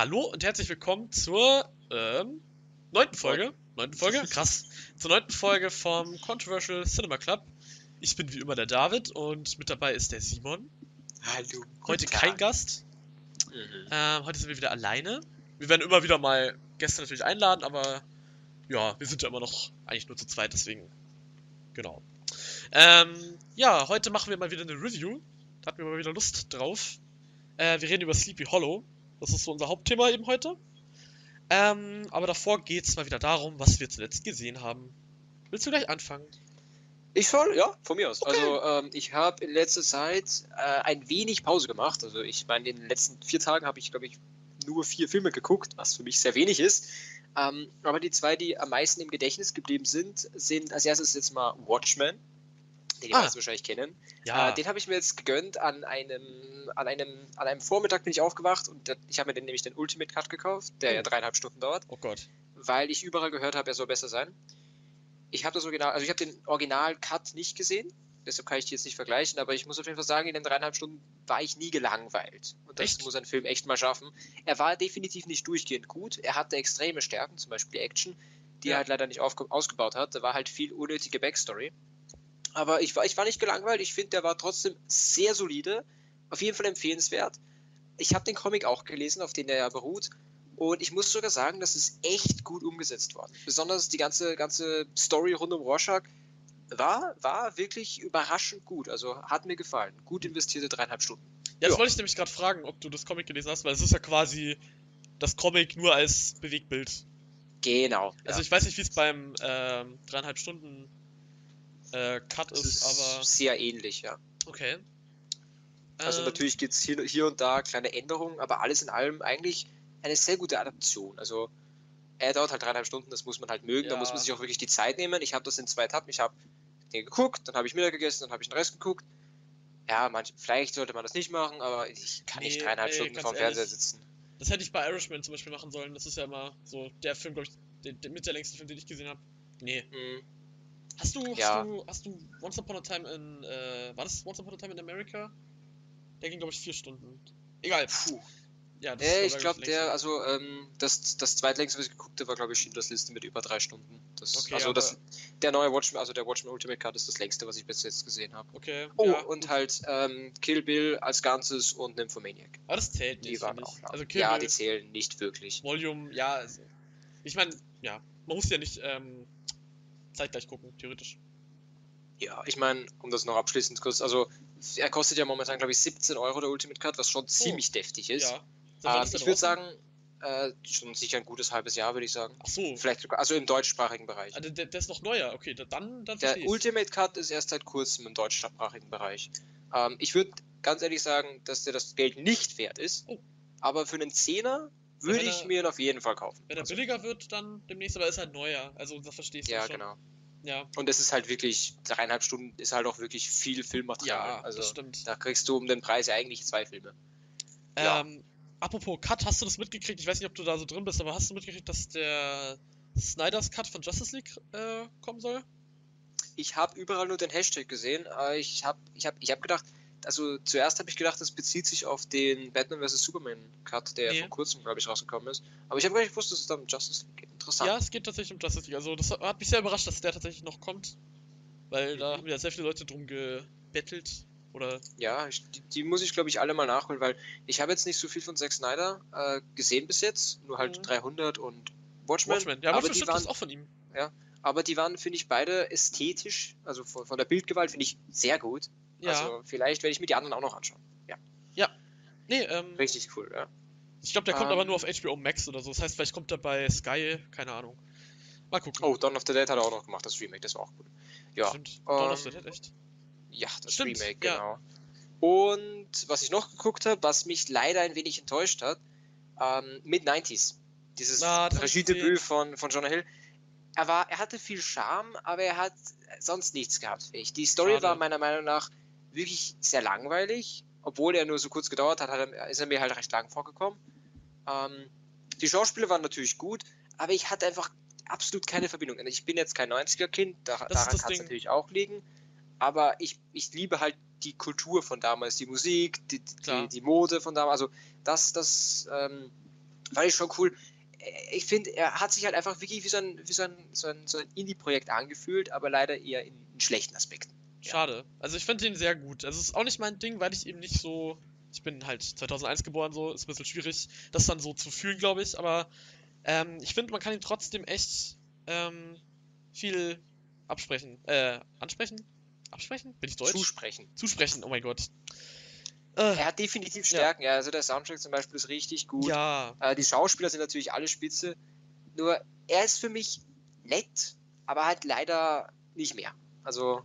Hallo und herzlich willkommen zur ähm, neunten Folge. Neunten Folge? Krass. zur neunten Folge vom Controversial Cinema Club. Ich bin wie immer der David und mit dabei ist der Simon. Hallo. Heute kein. Gast. Mhm. Ähm, heute sind wir wieder alleine. Wir werden immer wieder mal Gäste natürlich einladen, aber ja, wir sind ja immer noch eigentlich nur zu zweit, deswegen. Genau. Ähm, ja, heute machen wir mal wieder eine Review. Da hatten wir mal wieder Lust drauf. Äh, wir reden über Sleepy Hollow. Das ist so unser Hauptthema eben heute. Ähm, aber davor geht es mal wieder darum, was wir zuletzt gesehen haben. Willst du gleich anfangen? Ich soll, ja, von mir aus. Okay. Also ähm, ich habe in letzter Zeit äh, ein wenig Pause gemacht. Also ich meine, in den letzten vier Tagen habe ich, glaube ich, nur vier Filme geguckt, was für mich sehr wenig ist. Ähm, aber die zwei, die am meisten im Gedächtnis geblieben sind, sind als erstes jetzt mal Watchmen, den Ah. meisten wahrscheinlich kennen. Ja, Äh, den habe ich mir jetzt gegönnt an einem, an einem, an einem Vormittag bin ich aufgewacht und der, ich habe mir den, nämlich den Ultimate Cut gekauft, der Oh. ja dreieinhalb Stunden dauert. oh Gott. weil ich überall gehört habe, er soll besser sein. Ich habe das Original, also ich habe den Original-Cut nicht gesehen, deshalb kann ich die jetzt nicht vergleichen, aber ich muss auf jeden Fall sagen, in den dreieinhalb Stunden war ich nie gelangweilt. Und das Echt? muss ein Film echt mal schaffen. Er war definitiv nicht durchgehend gut, er hatte extreme Stärken, zum Beispiel die Action, die Ja. er halt leider nicht ausgebaut hat. Da war halt viel unnötige Backstory. Aber ich war, ich war nicht gelangweilt, ich finde, der war trotzdem sehr solide, auf jeden Fall empfehlenswert. Ich habe den Comic auch gelesen, auf den er ja beruht. Und ich muss sogar sagen, das ist echt gut umgesetzt worden. Besonders die ganze, ganze Story rund um Rorschach war, war wirklich überraschend gut. Also hat mir gefallen. Gut investierte dreieinhalb Stunden. Ja, das wollte ich nämlich gerade fragen, ob du das Comic gelesen hast, weil es ist ja quasi das Comic nur als Bewegtbild. Genau. Also ja. ich weiß nicht, wie es beim ähm, dreieinhalb Stunden äh, Cut Das ist, aber sehr ähnlich, ja. okay. Also Ähm, natürlich gibt es hier, hier und da kleine Änderungen, aber alles in allem eigentlich eine sehr gute Adaption. Also er dauert halt dreieinhalb Stunden, das muss man halt mögen, da muss man Ja. sich auch wirklich die Zeit nehmen. Ich habe das in zwei Etappen, ich habe den geguckt, dann habe ich Mittag gegessen, dann habe ich den Rest geguckt. Ja, manch, vielleicht sollte man das nicht machen, aber ich kann nicht Nee, dreieinhalb ey, Stunden vorm Fernseher ehrlich. sitzen. Das hätte ich bei Irishman zum Beispiel machen sollen. Das ist ja immer so der Film, glaube ich, der, der, mit der längste Film, den ich gesehen habe. Nee. Hm, Hast du, hast Ja. du, hast du Once Upon a Time in, äh, war das Once Upon a Time in America? Der ging, glaube ich, vier Stunden. Egal. Puh. Ja, das Äh, ich glaub glaube, das der, also ähm, das, das zweitlängste, was ich geguckt habe, war, glaube ich, Schindlers Liste mit über drei Stunden. Das, Okay, also das, der neue Watchmen, also der Watchmen Ultimate Cut ist das längste, was ich bis jetzt gesehen habe. Okay. Oh, ja, und gut. halt ähm, Kill Bill als Ganzes und Nymphomaniac. Aber das zählt Die nicht, waren finde auch lang. Also Kill ja, Bill, die zählen nicht wirklich. Volume, ja, also. Ich meine, ja, man muss ja nicht ähm, zeitgleich gucken, theoretisch. Ja, ich meine, um das noch abschließend kurz, also er kostet ja momentan, glaube ich, 17 Euro der Ultimate Cut, was schon ziemlich deftig ist. Oh. Ja. Ähm, ich würde sagen, äh, schon sicher ein gutes halbes Jahr, würde ich sagen. Ach so. Vielleicht sogar, also im deutschsprachigen Bereich. Ah, der, der ist noch neuer. Okay, da- dann, dann Der. Ultimate Cut ist erst seit kurzem im deutschsprachigen Bereich. Ähm, ich würde ganz ehrlich sagen, dass der das Geld nicht wert ist. Oh. Aber für einen Zehner würde ich er- mir ihn auf jeden Fall kaufen. Wenn er Also, billiger wird, dann demnächst, aber ist halt neuer. Also, das verstehst du ja, schon. genau. Ja, Und es ist halt wirklich, dreieinhalb Stunden ist halt auch wirklich viel Filmmaterial. ja also das stimmt. da kriegst du um den Preis eigentlich zwei Filme. ja. Ähm, apropos Cut, hast du das mitgekriegt? Ich weiß nicht, ob du da so drin bist, aber hast du mitgekriegt, dass der Snyder's Cut von Justice League äh, kommen soll? Ich habe überall nur den Hashtag gesehen. Ich habe ich hab, ich hab gedacht, also zuerst habe ich gedacht, das bezieht sich auf den Batman vs. Superman Cut, der Nee. vor kurzem, glaube ich, rausgekommen ist. Aber ich habe gar nicht gewusst, dass es da um Justice League geht. Interessant. Ja, es geht tatsächlich um Justice League. Also, das hat mich sehr überrascht, dass der tatsächlich noch kommt. Weil da Mhm. haben ja sehr viele Leute drum gebettelt. Oder. Ja, ich, die, die muss ich, glaube ich, alle mal nachholen, weil ich habe jetzt nicht so viel von Zack Snyder äh, gesehen bis jetzt. Nur halt Mhm. 300 und Watchmen. Watchmen. Ja, aber, Watchmen die waren, auch von ihm. aber die waren, finde ich, beide ästhetisch, also von, von der Bildgewalt, finde ich sehr gut. Ja. Also vielleicht werde ich mir die anderen auch noch anschauen. Ja, nee, ähm, richtig cool, ja. ich glaube, der kommt Ähm. aber nur auf HBO Max oder so. Das heißt, vielleicht kommt er bei Sky, keine Ahnung. Mal gucken. Oh, Dawn of the Dead hat er auch noch gemacht, das Remake, das war auch gut. Ja, Stimmt. Dawn of the ähm, Dead, echt? ja das Stimmt, Remake, ja. genau. Und was ich noch geguckt habe, was mich leider ein wenig enttäuscht hat, ähm, Mid-90s. Dieses ich Regiedebüt von, von Jonah Hill. Er, war, er hatte viel Charme, aber er hat sonst nichts gehabt. Die Story Schade. war meiner Meinung nach wirklich sehr langweilig. Obwohl er nur so kurz gedauert hat, hat er, ist er mir halt recht lang vorgekommen. Ähm, die Schauspieler waren natürlich gut, aber ich hatte einfach absolut keine Verbindung. Ich bin jetzt kein 90er-Kind, da, daran kann es natürlich auch liegen. Aber ich, ich liebe halt die Kultur von damals, die Musik, die, die, die Mode von damals. Also das, das ähm, Fand ich schon cool. Äh, Ich finde, er hat sich halt einfach wirklich wie so ein, wie so ein, so ein, so ein Indie-Projekt angefühlt, aber leider eher in, in schlechten Aspekten. Schade. Also ich finde den sehr gut. Also es ist auch nicht mein Ding, weil ich eben nicht so. Ich bin halt 2001 geboren, so ist ein bisschen schwierig, das dann so zu fühlen, glaube ich. Aber ähm, ich finde, man kann ihm trotzdem echt ähm, viel absprechen. Äh, ansprechen? Absprechen? Bin ich deutsch? Zusprechen. Zusprechen, oh mein Gott. Äh, Er hat definitiv Stärken, ja. Also der Soundtrack zum Beispiel ist richtig gut. ja, Äh, die Schauspieler sind natürlich alle spitze. Nur er ist für mich nett, aber halt leider nicht mehr. Also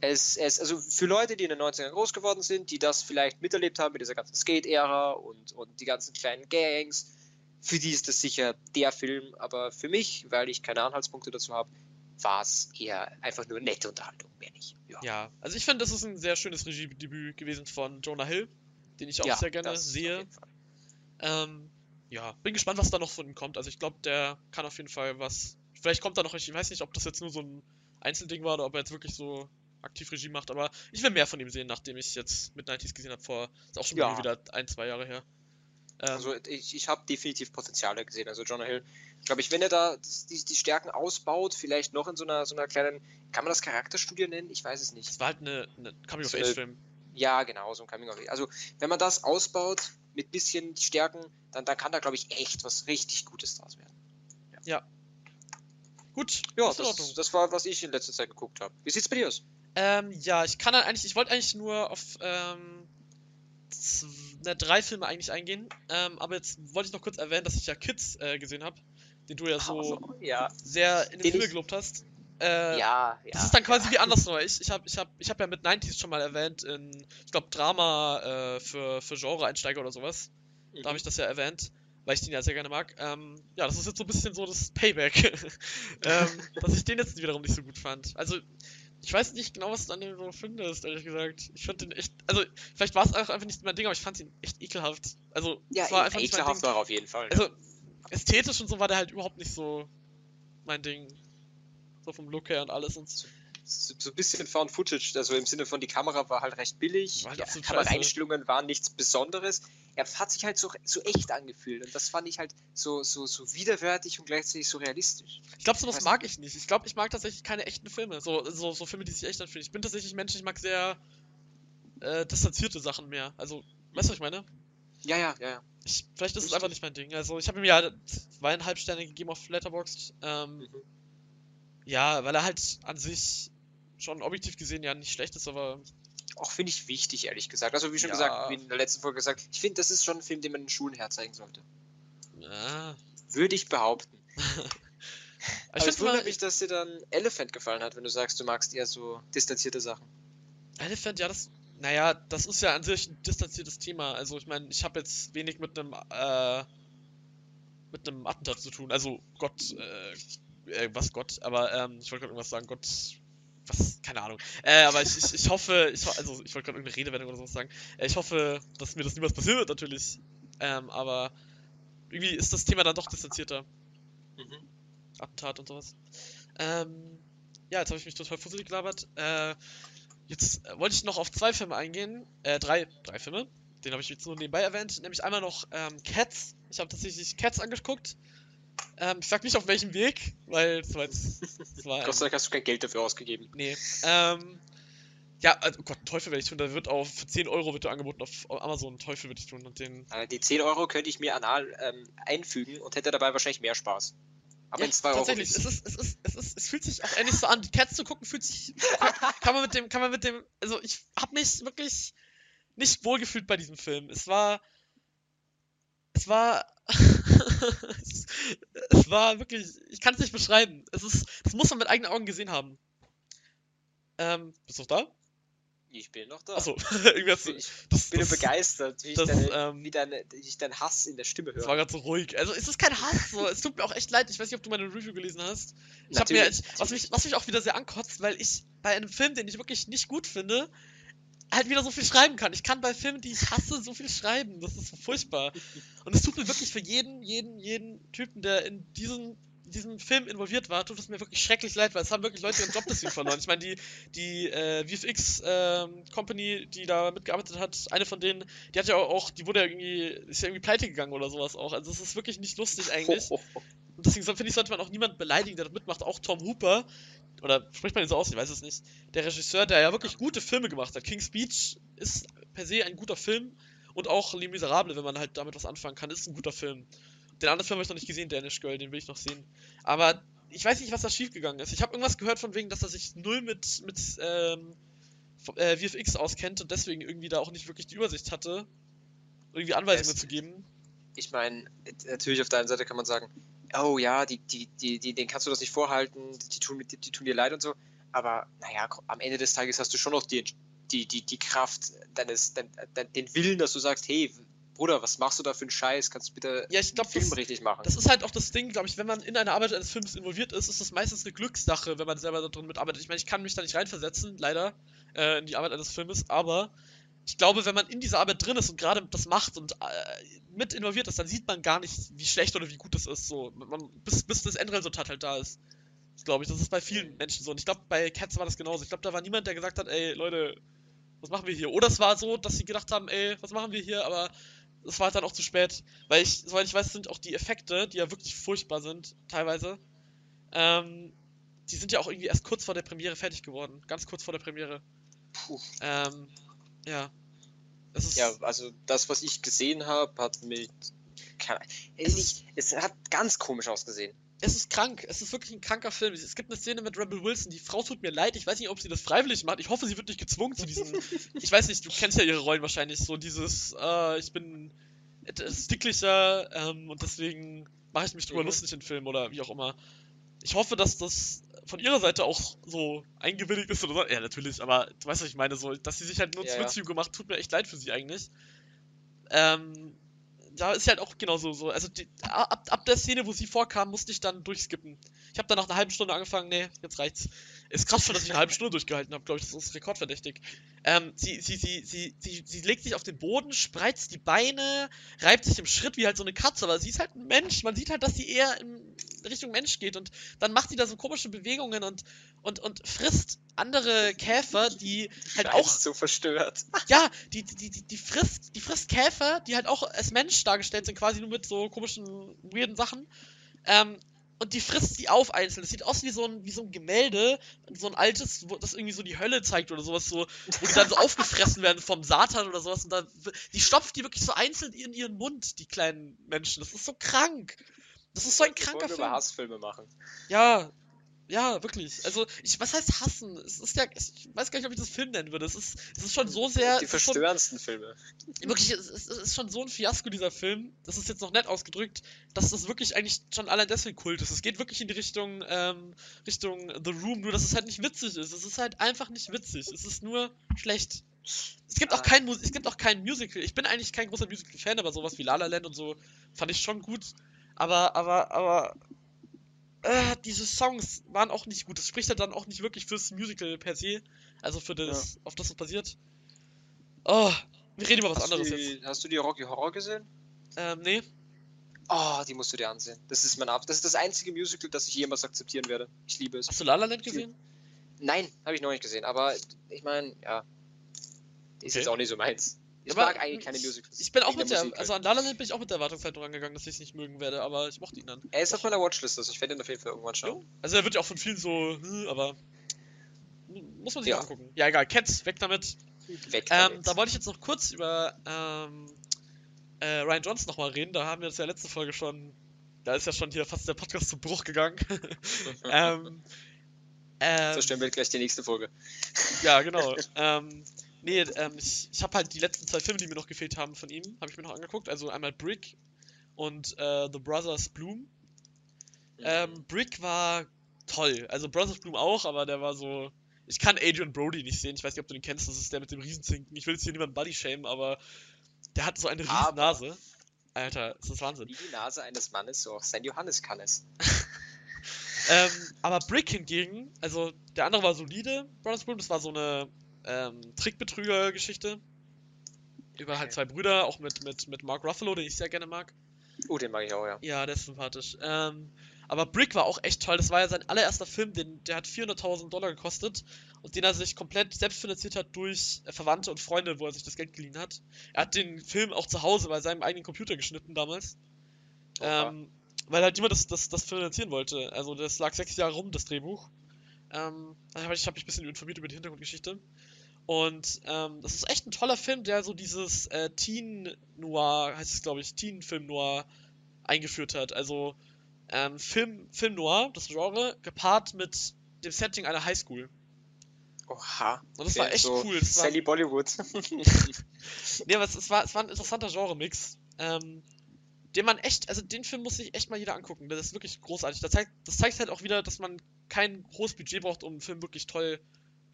es, es, also für Leute, die in den 90ern groß geworden sind, die das vielleicht miterlebt haben mit dieser ganzen Skate-Ära und, und die ganzen kleinen Gangs, für die ist das sicher der Film. Aber für mich, weil ich keine Anhaltspunkte dazu habe, war es eher einfach nur nette Unterhaltung, mehr nicht. Ja, ja. Also ich finde, das ist ein sehr schönes Regiedebüt gewesen von Jonah Hill, den ich auch Ja, sehr gerne sehe. Ähm, ja, bin gespannt, was da noch von ihm kommt. Also ich glaube, der kann auf jeden Fall was. Vielleicht kommt da noch, ich weiß nicht, ob das jetzt nur so ein Einzelding war oder ob er jetzt wirklich so aktiv Regie macht, aber ich will mehr von ihm sehen, nachdem ich jetzt mit 90s gesehen habe vor, ist auch schon Ja. wieder ein, zwei Jahre her. Ähm, Also ich, ich habe definitiv Potenziale gesehen. Also Jonah Hill, glaube ich, wenn er da die, die Stärken ausbaut, vielleicht noch in so einer, so einer kleinen, kann man das Charakterstudie nennen? Ich weiß es nicht. es war halt eine, eine Coming-of-Age-Film. Ja, genau, so ein Coming of Age. Also wenn man das ausbaut mit bisschen Stärken, dann, dann kann da, glaube ich, echt was richtig Gutes draus werden. Gut, Ja, ist in Ordnung. das, das war, was ich in letzter Zeit geguckt habe. Wie sieht's bei dir aus? Ähm, ja, ich kann dann eigentlich, ich wollte eigentlich nur auf ähm, z- ne, drei Filme eigentlich eingehen, ähm, aber jetzt wollte ich noch kurz erwähnen, dass ich ja Kids äh, gesehen habe, den du ja so Also, ja, sehr in den Den Himmel gelobt hast. Äh, ja, ja. Das ist dann quasi ja. wie andersrum. Ich, ich habe ich hab, ich hab ja mit 90s schon mal erwähnt, in, ich glaube, Drama äh, für, für Genre-Einsteiger oder sowas. Da habe ich das ja erwähnt, weil ich den ja sehr gerne mag. Ähm, ja, das ist jetzt so ein bisschen so das Payback. ähm, dass ich den jetzt wiederum nicht so gut fand. Also, ich weiß nicht genau, was du an dem so findest, ehrlich gesagt. Ich fand den echt, also, vielleicht war es auch einfach nicht mein Ding, aber ich fand ihn echt ekelhaft. Also, Ja, es war einfach nicht mein ekelhaft war er auf jeden Fall. Also, ästhetisch und so war der halt überhaupt nicht so mein Ding. So vom Look her und alles und so. So, ein bisschen Found Footage, also im Sinne von die Kamera war halt recht billig, War halt Kameraeinstellungen waren nichts Besonderes. Er hat sich halt so, so echt angefühlt und das fand ich halt so, so, so widerwärtig und gleichzeitig so realistisch. Ich glaube, sowas mag ich nicht. Ich glaube, ich mag tatsächlich keine echten Filme. So, so, so Filme, die sich echt anfühlen. Ich bin tatsächlich ein Mensch, ich mag sehr äh, distanzierte Sachen mehr. Also, weißt du, was ich meine? Ja, ja, ja, ja. Ich, vielleicht ist es Richtig. einfach nicht mein Ding. Also, ich habe ihm ja zweieinhalb Sterne gegeben auf Letterboxd. Ähm, Mhm. ja, weil er halt an sich schon objektiv gesehen ja nicht schlecht ist, aber Auch finde ich wichtig, ehrlich gesagt. Also wie schon Ja. gesagt, wie in der letzten Folge gesagt, ich finde, das ist schon ein Film, den man in den Schulen herzeigen sollte. ja. Würde ich behaupten. Aber Aber ich es wundert mich, dass dir dann Elephant gefallen hat, wenn du sagst, du magst eher so distanzierte Sachen. Elephant, ja, das. Naja, das ist ja an sich ein distanziertes Thema. Also, ich meine, ich habe jetzt wenig mit einem, äh, mit einem Attentat zu tun. Also, Gott, äh, äh was Gott, aber, ähm, ich wollte gerade irgendwas sagen, Gott, was, keine Ahnung. Äh, aber ich, ich, ich hoffe, ich, also, ich wollte gerade irgendeine Redewendung oder sowas sagen. Äh, ich hoffe, dass mir das niemals passieren wird, natürlich. Ähm, aber irgendwie ist das Thema dann doch distanzierter. Mhm. Attentat und sowas. Ähm, ja, jetzt habe ich mich total fusselig gelabert. Äh, jetzt äh, wollte ich noch auf zwei Filme eingehen. Äh, drei, drei Filme. Den habe ich jetzt nur nebenbei erwähnt. Nämlich einmal noch ähm, Cats. Ich habe tatsächlich Cats angeguckt. Ähm, ich sag nicht auf welchem Weg, weil es war jetzt. Es war Gott sei Dank hast du kein Geld dafür ausgegeben. Nee. Ähm, ja, also, oh Gott, Teufel werde ich tun. Da wird auf für 10 Euro wird angeboten auf Amazon. Teufel würde ich tun. Und den. Äh, Die 10 Euro könnte ich mir anal ähm, einfügen und hätte dabei wahrscheinlich mehr Spaß. Aber in 2 Euro. tatsächlich, es ist, es ist, es ist, es fühlt sich auch ähnlich so an. Die Cats zu gucken fühlt sich, kann man mit dem, kann man mit dem, also ich habe mich wirklich nicht wohlgefühlt bei diesem Film. Es war, es war, es, es war wirklich, ich kann es nicht beschreiben. Es ist, das muss man mit eigenen Augen gesehen haben. Ähm, bist du noch da? Ich bin noch da. Achso, irgendwie hast du, Ich das, bin das, begeistert, wie ich, das, deine, ähm, wie, deine, wie ich deinen Hass in der Stimme höre. war gerade so ruhig. Also es ist kein Hass, so. es tut mir auch echt leid. Ich weiß nicht, ob du meine Review gelesen hast. Ich habe mir, ich, was, mich, was mich auch wieder sehr ankotzt, weil ich bei einem Film, den ich wirklich nicht gut finde, halt wieder so viel schreiben kann. Ich kann bei Filmen, die ich hasse, so viel schreiben. Das ist so furchtbar. Und es tut mir wirklich für jeden, jeden, jeden Typen, der in diesen in diesem Film involviert war, tut es mir wirklich schrecklich leid, weil es haben wirklich Leute ihren Job deswegen verloren. Ich meine, die, die äh, VFX ähm, Company, die da mitgearbeitet hat, eine von denen, die hat ja auch, die wurde ja irgendwie, ist ja irgendwie pleite gegangen oder sowas auch. Also es ist wirklich nicht lustig eigentlich. Und deswegen finde ich, sollte man auch niemand beleidigen, der da mitmacht. Auch Tom Hooper, oder spricht man ihn so aus, ich weiß es nicht. Der Regisseur, der ja wirklich gute Filme gemacht hat. King's Speech ist per se ein guter Film. Und auch Les Miserables, wenn man halt damit was anfangen kann, ist ein guter Film. Den anderen Film habe ich noch nicht gesehen, Danish Girl, den will ich noch sehen. Aber ich weiß nicht, was da schiefgegangen ist. Ich habe irgendwas gehört von wegen, dass er sich null mit, mit ähm, äh, VFX auskennt und deswegen irgendwie da auch nicht wirklich die Übersicht hatte, irgendwie Anweisungen es, zu geben. Ich meine, natürlich auf der einen Seite kann man sagen, oh ja, die, die, die, die, den kannst du das nicht vorhalten, die tun, die, die tun dir leid und so. Aber naja, am Ende des Tages hast du schon noch die, die, die, die Kraft deines, den, den Willen, dass du sagst, hey, Bruder, was machst du da für einen Scheiß? Kannst du bitte ja, ich glaub, Film das, richtig machen? Das ist halt auch das Ding, glaube ich, wenn man in eine Arbeit eines Films involviert ist, ist das meistens eine Glückssache, wenn man selber da drin mitarbeitet. Ich meine, ich kann mich da nicht reinversetzen, leider, äh, in die Arbeit eines Filmes, aber ich glaube, wenn man in dieser Arbeit drin ist und gerade das macht und äh, mit involviert ist, dann sieht man gar nicht, wie schlecht oder wie gut das ist. So, man, bis, bis das Endresultat halt da ist. Glaube ich. Das ist bei vielen Menschen so. Und ich glaube, bei Cats war das genauso. Ich glaube, da war niemand, der gesagt hat, ey, Leute, was machen wir hier? Oder es war so, dass sie gedacht haben, ey, was machen wir hier? Aber es war dann auch zu spät. Weil ich, soweit ich weiß, sind auch die Effekte, die ja wirklich furchtbar sind, teilweise. Ähm, die sind ja auch irgendwie erst kurz vor der Premiere fertig geworden. Ganz kurz vor der Premiere. Puh. Ähm, ja. ja, also das, was ich gesehen habe, hat mit. Es, nicht, es hat ganz komisch ausgesehen es ist krank. Es ist wirklich ein kranker Film. Es gibt eine Szene mit Rebel Wilson. Die Frau tut mir leid. Ich weiß nicht, ob sie das freiwillig macht. Ich hoffe, sie wird nicht gezwungen zu diesem. ich weiß nicht, du kennst ja ihre Rollen wahrscheinlich. So dieses, äh, ich bin etwas dicklicher ähm, und deswegen mache ich mich drüber mhm. lustig in Filmen oder wie auch immer. Ich hoffe, dass das von ihrer Seite auch so eingewilligt ist oder so. Ja, natürlich, aber du weißt, was ich meine. So, dass sie sich halt nur ja, zu ja. gemacht, tut mir echt leid für sie eigentlich. Ähm, da ist halt auch genauso so. Also die, ab, ab der Szene, wo sie vorkam, musste ich dann durchskippen. Ich habe dann nach einer halben Stunde angefangen, nee, jetzt reicht's. Ist krass schon, dass ich eine halbe Stunde durchgehalten habe, glaube ich, das ist rekordverdächtig. Ähm, sie, sie, sie, sie, sie, sie legt sich auf den Boden, spreizt die Beine, reibt sich im Schritt wie halt so eine Katze, aber sie ist halt ein Mensch. Man sieht halt, dass sie eher in Richtung Mensch geht und dann macht sie da so komische Bewegungen und, und, und frisst andere Käfer, die halt auch. so verstört. Ja, die, die, die, die frisst, die frisst Käfer, die halt auch als Mensch dargestellt sind, quasi nur mit so komischen, weirden Sachen. Ähm, und die frisst sie auf einzeln. Das sieht aus wie so ein, wie so ein Gemälde, so ein altes, wo das irgendwie so die Hölle zeigt oder sowas, so, wo die dann so aufgefressen werden vom Satan oder sowas. Und dann, die stopft die wirklich so einzeln in ihren Mund, die kleinen Menschen. Das ist so krank. Das ist so ein kranker Film. Hassfilme machen. Ja, ja, wirklich. Also, ich, was heißt hassen? Es ist ja, ich weiß gar nicht, ob ich das Film nennen würde. Es ist, es ist schon so sehr. Die verstörendsten Filme. Wirklich, es, es, ist schon so ein Fiasko, dieser Film. Das ist jetzt noch nett ausgedrückt, dass das wirklich eigentlich schon allein deswegen Kult ist. Es geht wirklich in die Richtung, ähm, Richtung The Room, nur dass es halt nicht witzig ist. Es ist halt einfach nicht witzig. Es ist nur schlecht. Es gibt auch kein, es gibt auch kein Musical. Ich bin eigentlich kein großer Musical-Fan, aber sowas wie La La Land und so fand ich schon gut. Aber, aber, aber äh, diese Songs waren auch nicht gut. Das spricht ja dann auch nicht wirklich fürs Musical per se. Also für das, ja. auf das es basiert. Oh, wir reden über was hast anderes die, jetzt. Hast du die Rocky Horror gesehen? Ähm, nee. Oh, die musst du dir ansehen. Das ist mein Ab Das ist das einzige Musical, das ich jemals akzeptieren werde. Ich liebe es. Hast du La La Land gesehen? Nein, habe ich noch nicht gesehen. Aber ich meine, ja. Die ist okay. jetzt auch nicht so meins. Ich aber mag eigentlich keine Musicals. Ich bin auch mit der, Musik also an La La Land bin ich auch mit der Erwartungshaltung rangegangen, dass ich es nicht mögen werde, aber ich mochte ihn dann. Er ist auf meiner Watchlist, also ich werde ihn auf jeden Fall irgendwann schauen. Ja. Also er wird ja auch von vielen so, hm, aber muss man sich ja. angucken. Ja, egal, Cats, weg damit. Weg ähm, damit. Ähm, da wollte ich jetzt noch kurz über ähm, äh, Ryan Johnson nochmal reden, da haben wir jetzt ja letzte Folge schon, da ist ja schon hier fast der Podcast zu Bruch gegangen. ähm, ähm, so stellen wir gleich die nächste Folge. Ja, genau. ähm, Nee, ähm, ich, ich habe halt die letzten zwei Filme, die mir noch gefehlt haben von ihm, habe ich mir noch angeguckt. Also einmal Brick und äh, The Brothers Bloom. Ähm, mhm. Brick war toll. Also Brothers Bloom auch, aber der war so. Ich kann Adrian Brody nicht sehen. Ich weiß nicht, ob du den kennst. Das ist der mit dem Riesenzinken. Ich will jetzt hier niemanden Body shamen, aber der hat so eine riesen aber Nase. Alter, ist das Wahnsinn. Wie die Nase eines Mannes, so auch sein Johannes kann es. ähm, aber Brick hingegen, also der andere war solide, Brothers Bloom, das war so eine ähm, Trickbetrüger-Geschichte. Über halt zwei Brüder, auch mit, mit, mit Mark Ruffalo, den ich sehr gerne mag. Oh, den mag ich auch, ja. Ja, der ist sympathisch. Ähm, aber Brick war auch echt toll. Das war ja sein allererster Film, den, der hat 400.000 Dollar gekostet und den er sich komplett selbst finanziert hat durch äh, Verwandte und Freunde, wo er sich das Geld geliehen hat. Er hat den Film auch zu Hause bei seinem eigenen Computer geschnitten damals. Oha. Ähm, weil halt niemand das, das, das finanzieren wollte. Also das lag sechs Jahre rum, das Drehbuch. Ähm, ich habe mich ein bisschen informiert über die Hintergrundgeschichte. Und ähm, das ist echt ein toller Film, der so dieses äh, Teen Noir, heißt es glaube ich, Teen Film Noir eingeführt hat. Also ähm, Film, Film Noir, das Genre, gepaart mit dem Setting einer Highschool. Oha. Und das war echt so cool. Das war, Sally Bollywood. nee, aber es, es, war, es war ein interessanter Genre-Mix. Ähm, den man echt, also den Film muss sich echt mal jeder angucken. Das ist wirklich großartig. Das zeigt, das zeigt halt auch wieder, dass man kein hohes Budget braucht, um einen Film wirklich toll,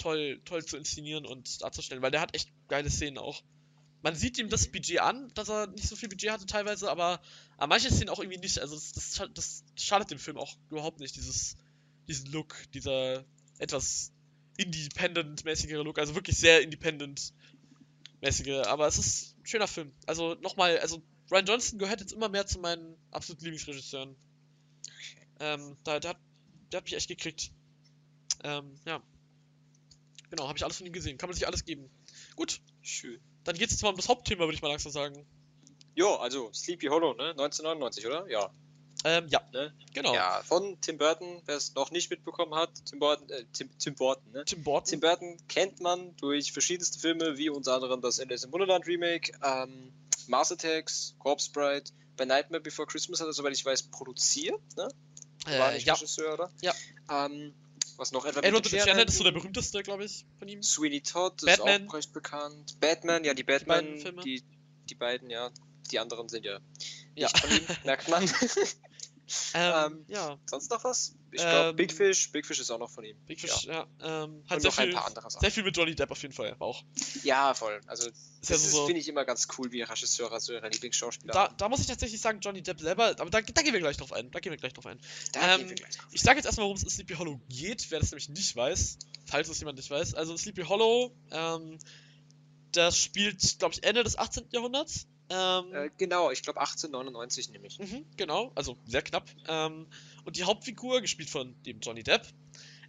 toll, toll zu inszenieren und darzustellen, weil der hat echt geile Szenen auch. Man sieht ihm das Budget an, dass er nicht so viel Budget hatte teilweise, aber an manchen Szenen auch irgendwie nicht. Also das, das, das schadet dem Film auch überhaupt nicht, dieses, diesen Look, dieser etwas independent-mäßigere Look, also wirklich sehr independent-mäßige, aber es ist ein schöner Film. Also nochmal, also Ryan Johnson gehört jetzt immer mehr zu meinen absoluten Lieblingsregisseuren. Ähm, da, der, hat, der hat mich echt gekriegt. Ähm, ja. Genau, habe ich alles von ihm gesehen. Kann man sich alles geben. Gut, Schön. dann geht's jetzt mal um das Hauptthema, würde ich mal langsam sagen. Jo, also Sleepy Hollow, ne? 1999, oder? Ja. Ähm, ja. Ne? Genau. Ja, von Tim Burton, wer es noch nicht mitbekommen hat, Tim Burton, äh, Tim, Tim Burton, ne? Tim Burton. Tim Burton kennt man durch verschiedenste Filme, wie unter anderem das Alice im Wunderland Remake, ähm, Mars Attacks, Corpse Bride, bei Nightmare Before Christmas hat er, soweit ich weiß, produziert, ne? War äh, nicht ja. Regisseur, oder? Ja. Ähm, was noch? Edward, Edward Shattered ist so der berühmteste, glaube ich, von ihm. Sweeney Todd Batman. ist auch recht bekannt. Batman, ja, die beiden Batman, Filme. die, die beiden, ja. Die anderen sind ja Ja. nicht von ihm, merkt man. Ähm, Ähm, ja, Sonst noch was? Ich glaube, Ähm, Big Fish, Big Fish ist auch noch von ihm. Big Fish, ja. ähm, hat Und sehr noch ein viel, paar andere Sachen. sehr viel mit Johnny Depp auf jeden Fall auch. Ja, voll. Also, das ja ist, so, finde ich immer ganz cool, wie Regisseure so ihre Lieblingsschauspieler da, da muss ich tatsächlich sagen, Johnny Depp selber, aber da, da gehen wir gleich drauf ein. Da gehen wir gleich drauf ein. Ähm, gleich drauf. Ich sage jetzt erstmal, worum es in Sleepy Hollow geht, wer das nämlich nicht weiß, falls es jemand nicht weiß. Also Sleepy Hollow, ähm, das spielt, glaube ich, Ende des 18. Jahrhunderts. Ähm, Äh, genau, ich glaube 1899 nämlich. Mhm, genau, also sehr knapp. Ähm, und die Hauptfigur, gespielt von dem Johnny Depp,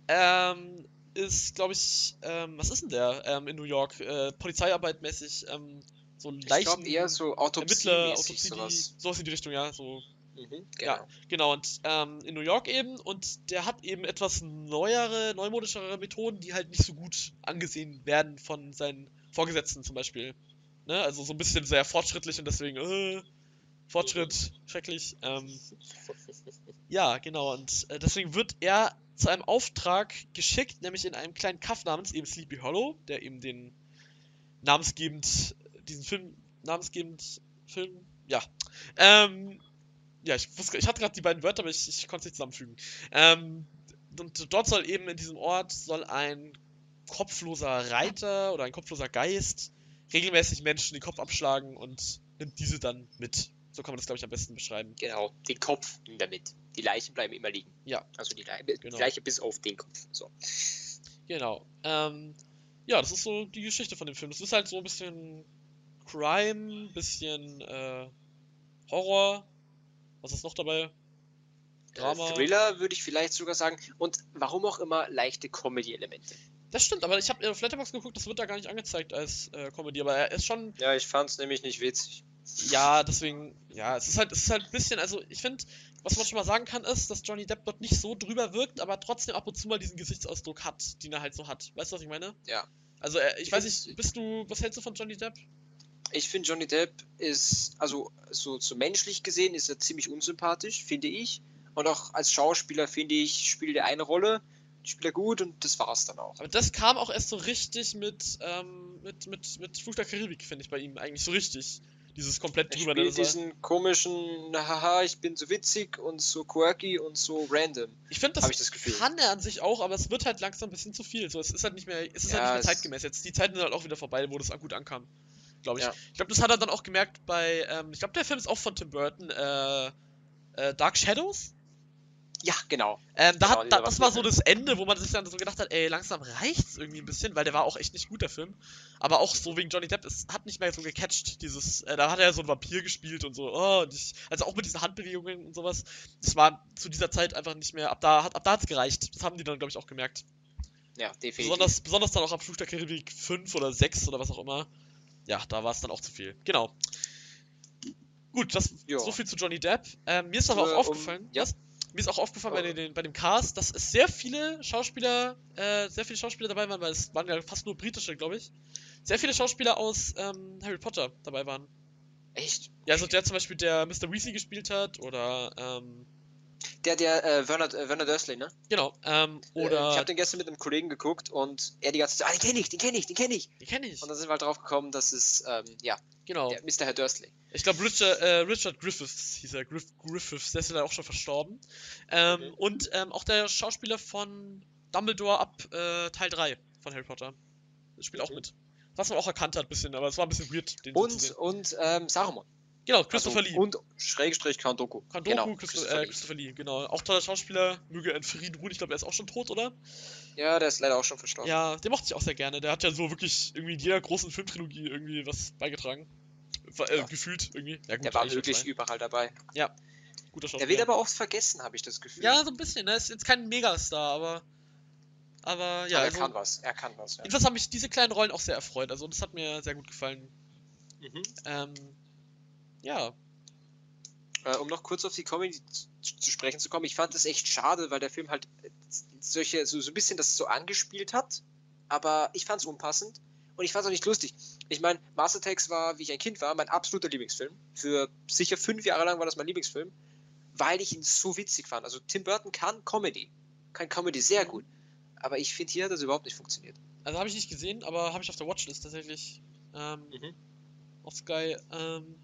ähm, ist, glaube ich, ähm, was ist denn der ähm, in New York? Äh, Polizeiarbeitmäßig, ähm, so ein Ich glaube eher so Ermittler, Autopsie-mäßig Autopsie, sowas. sowas in die Richtung, ja, so Mhm, Ja. genau. Genau, und ähm, in New York eben, und der hat eben etwas neuere, neumodischere Methoden, die halt nicht so gut angesehen werden von seinen Vorgesetzten zum Beispiel. Ne? Also so ein bisschen sehr fortschrittlich und deswegen, äh, Fortschritt, schrecklich. Ähm, ja, genau, und äh, deswegen wird er zu einem Auftrag geschickt, nämlich in einem kleinen Kaff namens eben Sleepy Hollow, der eben den namensgebend, diesen Film, namensgebend Film, ja. Ähm, ja, ich, wusste, ich hatte gerade die beiden Wörter, aber ich, ich konnte nicht zusammenfügen. Ähm, und dort soll eben in diesem Ort soll ein kopfloser Reiter oder ein kopfloser Geist regelmäßig Menschen den Kopf abschlagen und nimmt diese dann mit. So kann man das, glaube ich, am besten beschreiben. Genau, den Kopf nimmt er mit. Die Leichen bleiben immer liegen. Ja. Also die, Leiche, Genau. die Leiche bis auf den Kopf. So. Genau. Ähm, ja, das ist so die Geschichte von dem Film. Das ist halt so ein bisschen Crime, bisschen äh, Horror. Was ist noch dabei? Drama. Äh, Thriller würde ich vielleicht sogar sagen. Und warum auch immer leichte Comedy-Elemente. Das stimmt, aber ich habe auf Letterboxd geguckt, das wird da gar nicht angezeigt als äh, Comedy, aber er ist schon, Ja, ich fand es nämlich nicht witzig. ja, deswegen, ja, es ist halt, es ist halt ein bisschen, also ich finde, was man schon mal sagen kann, ist, dass Johnny Depp dort nicht so drüber wirkt, aber trotzdem ab und zu mal diesen Gesichtsausdruck hat, den er halt so hat. Weißt du, was ich meine? Ja. Also, er, ich Ich weiß nicht, bist du, was hältst du von Johnny Depp? Ich finde, Johnny Depp ist, also so, so menschlich gesehen, ist er ziemlich unsympathisch, finde ich. Und auch als Schauspieler, finde ich, spielt er eine Rolle, spielt er gut und das war's dann auch. Aber das kam auch erst so richtig mit, ähm, mit, mit, mit Flug der Karibik, finde ich bei ihm eigentlich so richtig. Dieses komplett Er drüber. er- diesen komischen, haha, ich bin so witzig und so quirky und so random. Ich finde, das, ich das Gefühl. kann er an sich auch, aber es wird halt langsam ein bisschen zu viel. So, es ist halt nicht mehr, es ist Ja, halt nicht mehr zeitgemäß jetzt. Die Zeiten sind halt auch wieder vorbei, wo das gut ankam. Glaube ich. Ja. Ich glaube, das hat er dann auch gemerkt bei, ähm, ich glaube, der Film ist auch von Tim Burton, äh, äh, Dark Shadows? Ja, genau. Ähm, da Genau, hat, da, das war so das Ende, wo man sich dann so gedacht hat, ey, langsam reicht's irgendwie ein bisschen, weil der war auch echt nicht gut, der Film. Aber auch so wegen Johnny Depp, es hat nicht mehr so gecatcht, dieses, äh, da hat er ja so ein Vampir gespielt und so, oh, und ich, also auch mit diesen Handbewegungen und sowas, das war zu dieser Zeit einfach nicht mehr, ab da, hat, ab da hat's gereicht. Das haben die dann, glaube ich, auch gemerkt. Ja, definitiv. Besonders, besonders dann auch ab Fluch der Karibik 5 oder 6 oder was auch immer. Ja, da war es dann auch zu viel. Genau. Gut, das Ja. so viel zu Johnny Depp. Ähm, mir ist aber Äh, auch um- aufgefallen, ja. was? Mir ist auch aufgefallen bei, den, bei dem Cast, dass es sehr viele Schauspieler, äh, sehr viele Schauspieler dabei waren, weil es waren ja fast nur britische, glaube ich. Sehr viele Schauspieler aus ähm, Harry Potter dabei waren. Echt? Ja, also der zum Beispiel, der Mr. Weasley gespielt hat, oder ähm, Der, der, äh, Werner, äh, Werner Dursley, ne? genau, ähm, Äh, ich oder habe den gestern mit einem Kollegen geguckt und er die ganze Zeit, ah, den kenne ich, den kenne ich, den kenne ich. den kenne ich. Und dann sind wir halt drauf gekommen, dass es, ähm, ja, Genau. der Mr. Herr Dursley. Ich glaube, Richard, äh, Richard Griffiths hieß er. Griff, Griffiths, der ist ja auch schon verstorben. Ähm, Okay. Und ähm, auch der Schauspieler von Dumbledore ab äh, Teil 3 von Harry Potter. Der spielt auch Okay. mit. Was man auch erkannt hat, bisschen, aber es war ein bisschen weird, den so zu Und, sehen. und ähm, Saruman. Genau, Christopher also, Lee. Und Schrägstrich Kandoku. Kandoku, genau, Christo Christopher äh, Lee. Christopher Lee, genau. Auch toller Schauspieler, möge in Frieden ruhen. Ich glaube, er ist auch schon tot, oder? Ja, der ist leider auch schon verstorben. Ja, den mochte ich auch sehr gerne. Der hat ja so wirklich irgendwie in jeder großen Filmtrilogie irgendwie was beigetragen. Äh, Ja. Gefühlt irgendwie. Ja, gut, der war wirklich zwei. überall dabei. Guter Der Schauspieler. wird aber oft vergessen, habe ich das Gefühl. Ja, so ein bisschen, ne? Ist jetzt kein Megastar, aber. Aber ja, aber er also, kann was. Er kann was. Ja. jedenfalls haben mich diese kleinen Rollen auch sehr erfreut. Also das hat mir sehr gut gefallen. Mhm. Ähm, ja. Äh, um noch kurz auf die Comedy zu, zu sprechen zu kommen, ich fand das echt schade, weil der Film halt solche, so, so ein bisschen das so angespielt hat, aber ich fand es unpassend und ich fand es auch nicht lustig. Ich meine, Master Tax war, wie ich ein Kind war, mein absoluter Lieblingsfilm. Für sicher fünf Jahre lang war das mein Lieblingsfilm, weil ich ihn so witzig fand. Also Tim Burton kann Comedy, kann Comedy sehr gut, aber ich finde, hier hat das überhaupt nicht funktioniert. Also habe ich nicht gesehen, aber habe ich auf der Watchlist tatsächlich. Ähm, Mhm. Auf Sky. Ähm,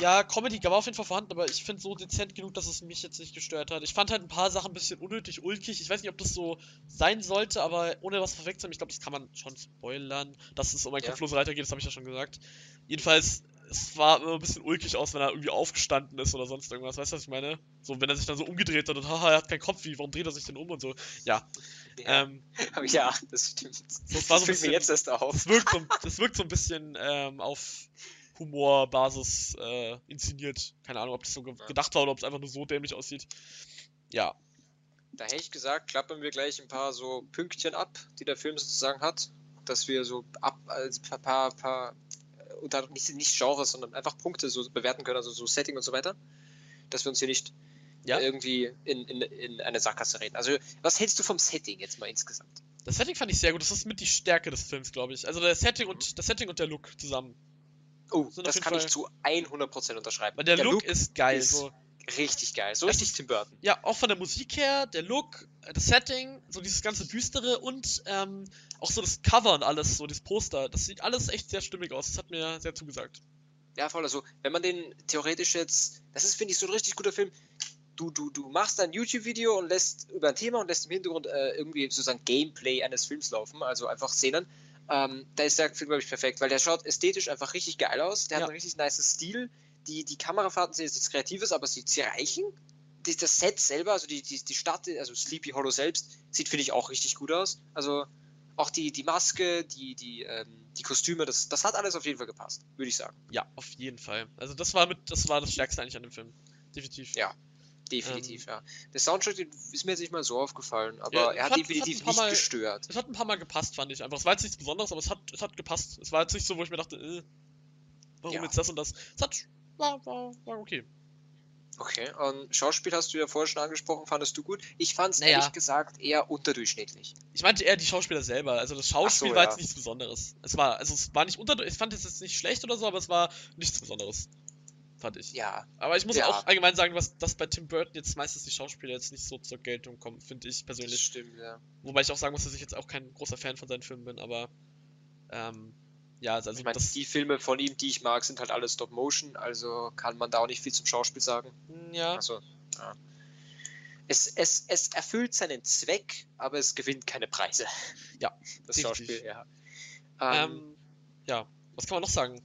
ja, Comedy war auf jeden Fall vorhanden, aber ich finde so dezent genug, dass es mich jetzt nicht gestört hat. Ich fand halt ein paar Sachen ein bisschen unnötig ulkig. Ich weiß nicht, ob das so sein sollte, aber ohne was vorwegzunehmen, ich glaube, das kann man schon spoilern, dass es um einen Ja. kopflosen Reiter geht, das habe ich ja schon gesagt. Jedenfalls, es war immer ein bisschen ulkig aus, wenn er irgendwie aufgestanden ist oder sonst irgendwas. Weißt du, was ich meine? So, wenn er sich dann so umgedreht hat und haha, er hat keinen Kopf, wie, warum dreht er sich denn um und so. Ja, Ja, ähm, ja das stimmt. das war so ein bisschen- mir jetzt erst auf. das wirkt so, das wirkt so ein bisschen ähm, auf Humorbasis äh, inszeniert. Keine Ahnung, ob das so ge Ja. gedacht war oder ob es einfach nur so dämlich aussieht. Ja, Da hätte ich gesagt, klappern wir gleich ein paar so Pünktchen ab, die der Film sozusagen hat, dass wir so ab, also ein paar, paar, paar äh, unter, nicht, nicht Genres, sondern einfach Punkte so bewerten können, also so Setting und so weiter, dass wir uns hier nicht Ja. irgendwie in, in, in eine Sackgasse reden. Also, was hältst du vom Setting jetzt mal insgesamt? das Setting fand ich sehr gut. Das ist mit die Stärke des Films, glaube ich. Also das Setting und das Setting und der Look zusammen. Oh, das kann Fall- ich zu 100% unterschreiben. Weil der, Look, ist geil. ist so. richtig geil, so richtig Tim Burton. Ja, auch von der Musik her, der Look, das Setting, so dieses ganze Düstere und ähm, auch so das Cover und alles, so das Poster. Das sieht alles echt sehr stimmig aus. Das hat mir sehr zugesagt. Ja, voll. Also, wenn man den theoretisch jetzt, das ist, finde ich, so ein richtig guter Film. Du, du, du machst ein YouTube-Video und lässt über ein Thema und lässt im Hintergrund äh, irgendwie sozusagen Gameplay eines Films laufen, also einfach Szenen. Ähm, da ist der Film, glaube ich, perfekt, weil der schaut ästhetisch einfach richtig geil aus. Der Ja. hat einen richtig nice Stil. Die, die Kamerafahrten sind jetzt nichts Kreatives, aber sie, sie reichen. Das Set selber, also die, die, die Stadt, also Sleepy Hollow selbst, sieht, finde ich, auch richtig gut aus. Also auch die, die Maske, die, die, ähm, die Kostüme, das, das hat alles auf jeden Fall gepasst, würde ich sagen. Ja, auf jeden Fall. Also das war mit, das war das Stärkste eigentlich an dem Film. Definitiv. Ja. Definitiv, Ähm, ja. Der Soundtrack ist mir jetzt nicht mal so aufgefallen, aber Ja, er hat hat- definitiv hat nicht Mal- gestört. Es hat ein paar Mal gepasst, fand ich einfach. Es war jetzt nichts Besonderes, aber es hat, es hat gepasst. Es war jetzt nicht so, wo ich mir dachte, äh, warum Ja. jetzt das und das. Es hat, war, war, war okay. Okay, und Schauspiel hast du ja vorher schon angesprochen, fandest du gut? Ich fand es Naja. ehrlich gesagt eher unterdurchschnittlich. Ich meinte eher die Schauspieler selber. Also das Schauspiel so, war ja. jetzt nichts Besonderes. Es war, also es war nicht unter, ich fand es jetzt nicht schlecht oder so, aber es war nichts Besonderes. Fand ich. Ja, Aber ich muss Ja. auch allgemein sagen, was, dass bei Tim Burton jetzt meistens die Schauspieler jetzt nicht so zur Geltung kommen, finde ich das persönlich. stimmt, ja. Wobei ich auch sagen muss, dass ich jetzt auch kein großer Fan von seinen Filmen bin, aber ähm, ja, also Ich meine, das. die Filme von ihm, die ich mag, sind halt alle Stop Motion, also kann man da auch nicht viel zum Schauspiel sagen. Ja, Also, ja. Es, es, es erfüllt seinen Zweck, aber es gewinnt keine Preise. Ja, das definitiv. Schauspiel, ja. Ähm, ähm, ja, was kann man noch sagen?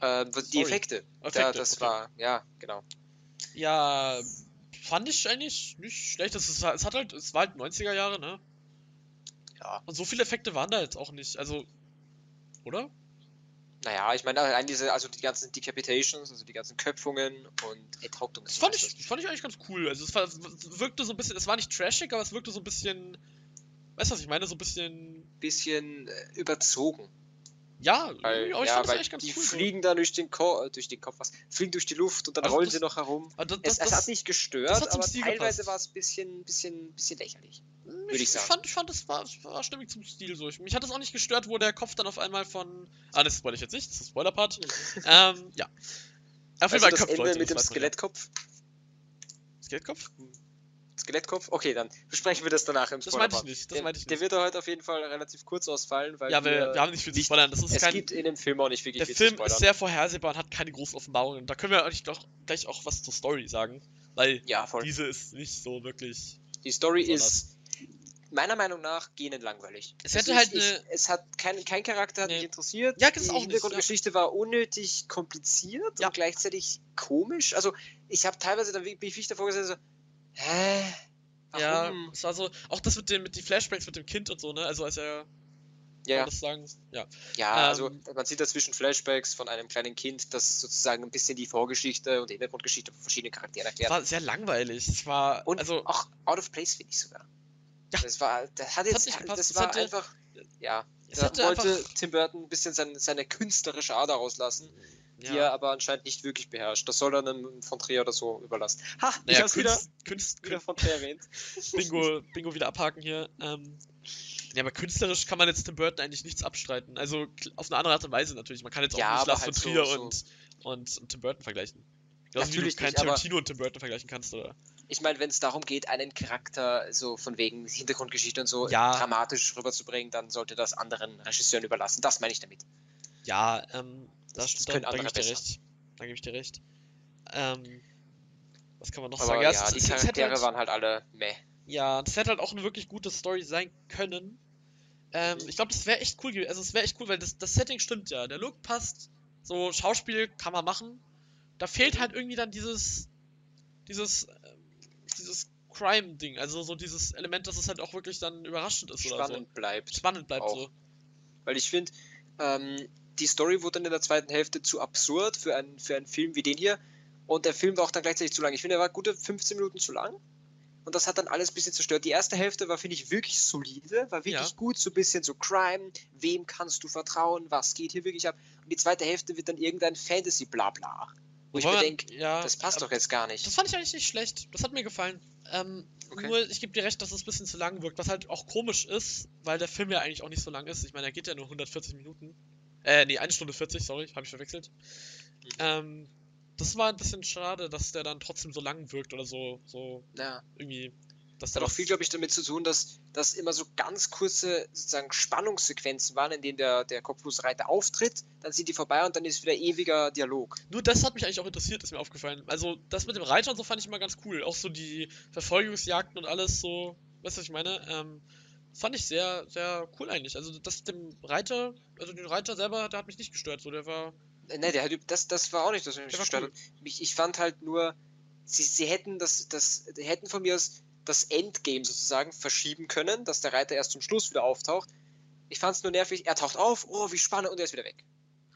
Ähm, die sorry. Effekte, Effekte, ja, das okay. war, ja, genau. Ja, fand ich eigentlich nicht schlecht. Es, ist, es hat halt, es war halt 90er Jahre, ne? Ja. Und so viele Effekte waren da jetzt auch nicht. Also, oder? Naja, ich meine, allein diese, also die ganzen Decapitations, also die ganzen Köpfungen und Enthauptungen. Das fand ich, das fand ich eigentlich ganz cool. Also es, war, es wirkte so ein bisschen, es war nicht trashig, aber es wirkte so ein bisschen, weißt du, was ich meine? So ein bisschen, bisschen äh, überzogen. Ja, Weil, aber ich ja, das eigentlich ganz die cool. so. fliegen da durch den, Ko äh, durch den Kopf, was? Fliegen durch die Luft und dann Also rollen das- sie noch herum. Aber das, Es, das, es das, hat nicht gestört, das aber Stil teilweise gepasst. war es ein bisschen, bisschen, bisschen lächerlich. ich, ich ich sagen. fand, ich fand, es war, es war stimmig zum Stil so. Ich, mich hat es auch nicht gestört, wo der Kopf dann auf einmal von. Ah, das spoilere ich jetzt nicht, das ist Spoiler-Part. ähm, ja. Auf jeden Also Fall das Köpfe, Ende Leute, mit dem das Skelettkopf. Ja. Skelettkopf? Skelettkopf? Okay, dann besprechen wir das danach im Das meinte ich nicht, das Der- meinte ich Der nicht. wird heute auf jeden Fall relativ kurz ausfallen, weil Ja, wir, wir haben nicht viel zu spoilern. Das ist es kein. gibt in dem Film auch nicht wirklich Der viel Film zu spoilern. ist sehr vorhersehbar und hat keine großen Offenbarungen. Da können wir eigentlich doch gleich auch was zur Story sagen. Weil ja, diese ist nicht so wirklich. Die Story ist meiner Meinung nach gähnend langweilig. Es hätte halt ich, eine- es hat kein, kein Charakter hat Nee. mich interessiert. Ja, das die auch Hintergrundgeschichte war unnötig kompliziert Ja. und gleichzeitig komisch. Also ich habe teilweise dann wie, wie ich davor gesagt so, hä? Warum? Ja, es war so. Auch das mit dem, mit die Flashbacks mit dem Kind und so, ne? Also als er. Ja, das sagen? Ja. ja ähm, also man sieht dazwischen Flashbacks von einem kleinen Kind, das sozusagen ein bisschen die Vorgeschichte und die Hintergrundgeschichte von verschiedenen Charakteren erklärt. war sehr langweilig. Es war. Und also. auch out of place finde ich sogar. Ja. Das war, das hat Das jetzt, hat das Es war einfach, ja, da wollte einfach- Tim Burton ein bisschen seine, seine künstlerische Ader rauslassen, die Ja. er aber anscheinend nicht wirklich beherrscht. Das soll er einem von Trier oder so überlassen. Ha, ich Naja, hab's wieder, Künst, wieder von Trier erwähnt. Bingo, Bingo wieder abhaken hier. Ähm, ja, aber künstlerisch kann man jetzt Tim Burton eigentlich nichts abstreiten. Also auf eine andere Art und Weise natürlich. Man kann jetzt auch Ja, nicht Lars halt von so- Trier so- und, und, und Tim Burton vergleichen. Genauso Natürlich wie du keinen Tarantino und Tim Burton vergleichen kannst, oder? Ich meine, wenn es darum geht, einen Charakter so von wegen Hintergrundgeschichte und so Ja. dramatisch rüberzubringen, dann sollte das anderen Regisseuren überlassen. Das meine ich damit. Ja, ähm, da, Das stimmt, da, da gebe ich dir recht. Da gebe ich dir recht. Ähm, was kann man noch Aber sagen? ja, es- die es- es hätte Charaktere halt- waren halt alle meh. Ja, das hätte halt auch eine wirklich gute Story sein können. Ähm, ich glaube, das wäre echt cool gewesen. Also, es wäre echt cool, weil das, das Setting stimmt ja. Der Look passt. So, Schauspiel kann man machen. Da fehlt halt irgendwie dann dieses. Dieses. Ähm, dieses Crime-Ding. Also, so dieses Element, dass es halt auch wirklich dann überraschend ist Spannend bleibt. so. Spannend bleibt Auch. so. Weil ich finde, ähm, die Story wurde dann in der zweiten Hälfte zu absurd für einen, für einen Film wie den hier. Und der Film war auch dann gleichzeitig zu lang. Ich finde, er war gute 15 Minuten zu lang. Und das hat dann alles ein bisschen zerstört. Die erste Hälfte war, finde ich, wirklich solide, war wirklich Ja. gut, so ein bisschen so Crime, wem kannst du vertrauen, was geht hier wirklich ab. Und die zweite Hälfte wird dann irgendein Fantasy-Blabla. Wo ich mir denke, ja, das passt doch jetzt gar nicht. Das fand ich eigentlich nicht schlecht. Das hat mir gefallen. Ähm, Okay. Nur, ich gebe dir recht, dass es ein bisschen zu lang wirkt, was halt auch komisch ist, weil der Film ja eigentlich auch nicht so lang ist. Ich meine, er geht ja nur 140 Minuten. Äh, nee, 1 Stunde 40, sorry, habe ich verwechselt. Mhm. Ähm, das war ein bisschen schade, dass der dann trotzdem so lang wirkt oder so, so Ja. irgendwie. Dass Das hat auch viel, glaube ich, damit zu tun, dass das immer so ganz kurze sozusagen Spannungssequenzen waren, in denen der, der Kopflosreiter auftritt, dann sind die vorbei und dann ist wieder ewiger Dialog. Nur das hat mich eigentlich auch interessiert, ist mir aufgefallen. Also, das mit dem Reiter und so fand ich immer ganz cool. Auch so die Verfolgungsjagden und alles so, weißt du, was ich meine? Ähm, fand ich sehr, sehr cool eigentlich. Also, das dem Reiter, also den Reiter selber, der hat mich nicht gestört. So, der war. Äh, Ne, der hat, das, das war auch nicht das, mich gestört hat. Mich, ich fand halt nur, sie, sie hätten das, das, hätten von mir aus das Endgame sozusagen verschieben können, dass der Reiter erst zum Schluss wieder auftaucht. Ich fand es nur nervig, er taucht auf, oh, wie spannend, und er ist wieder weg.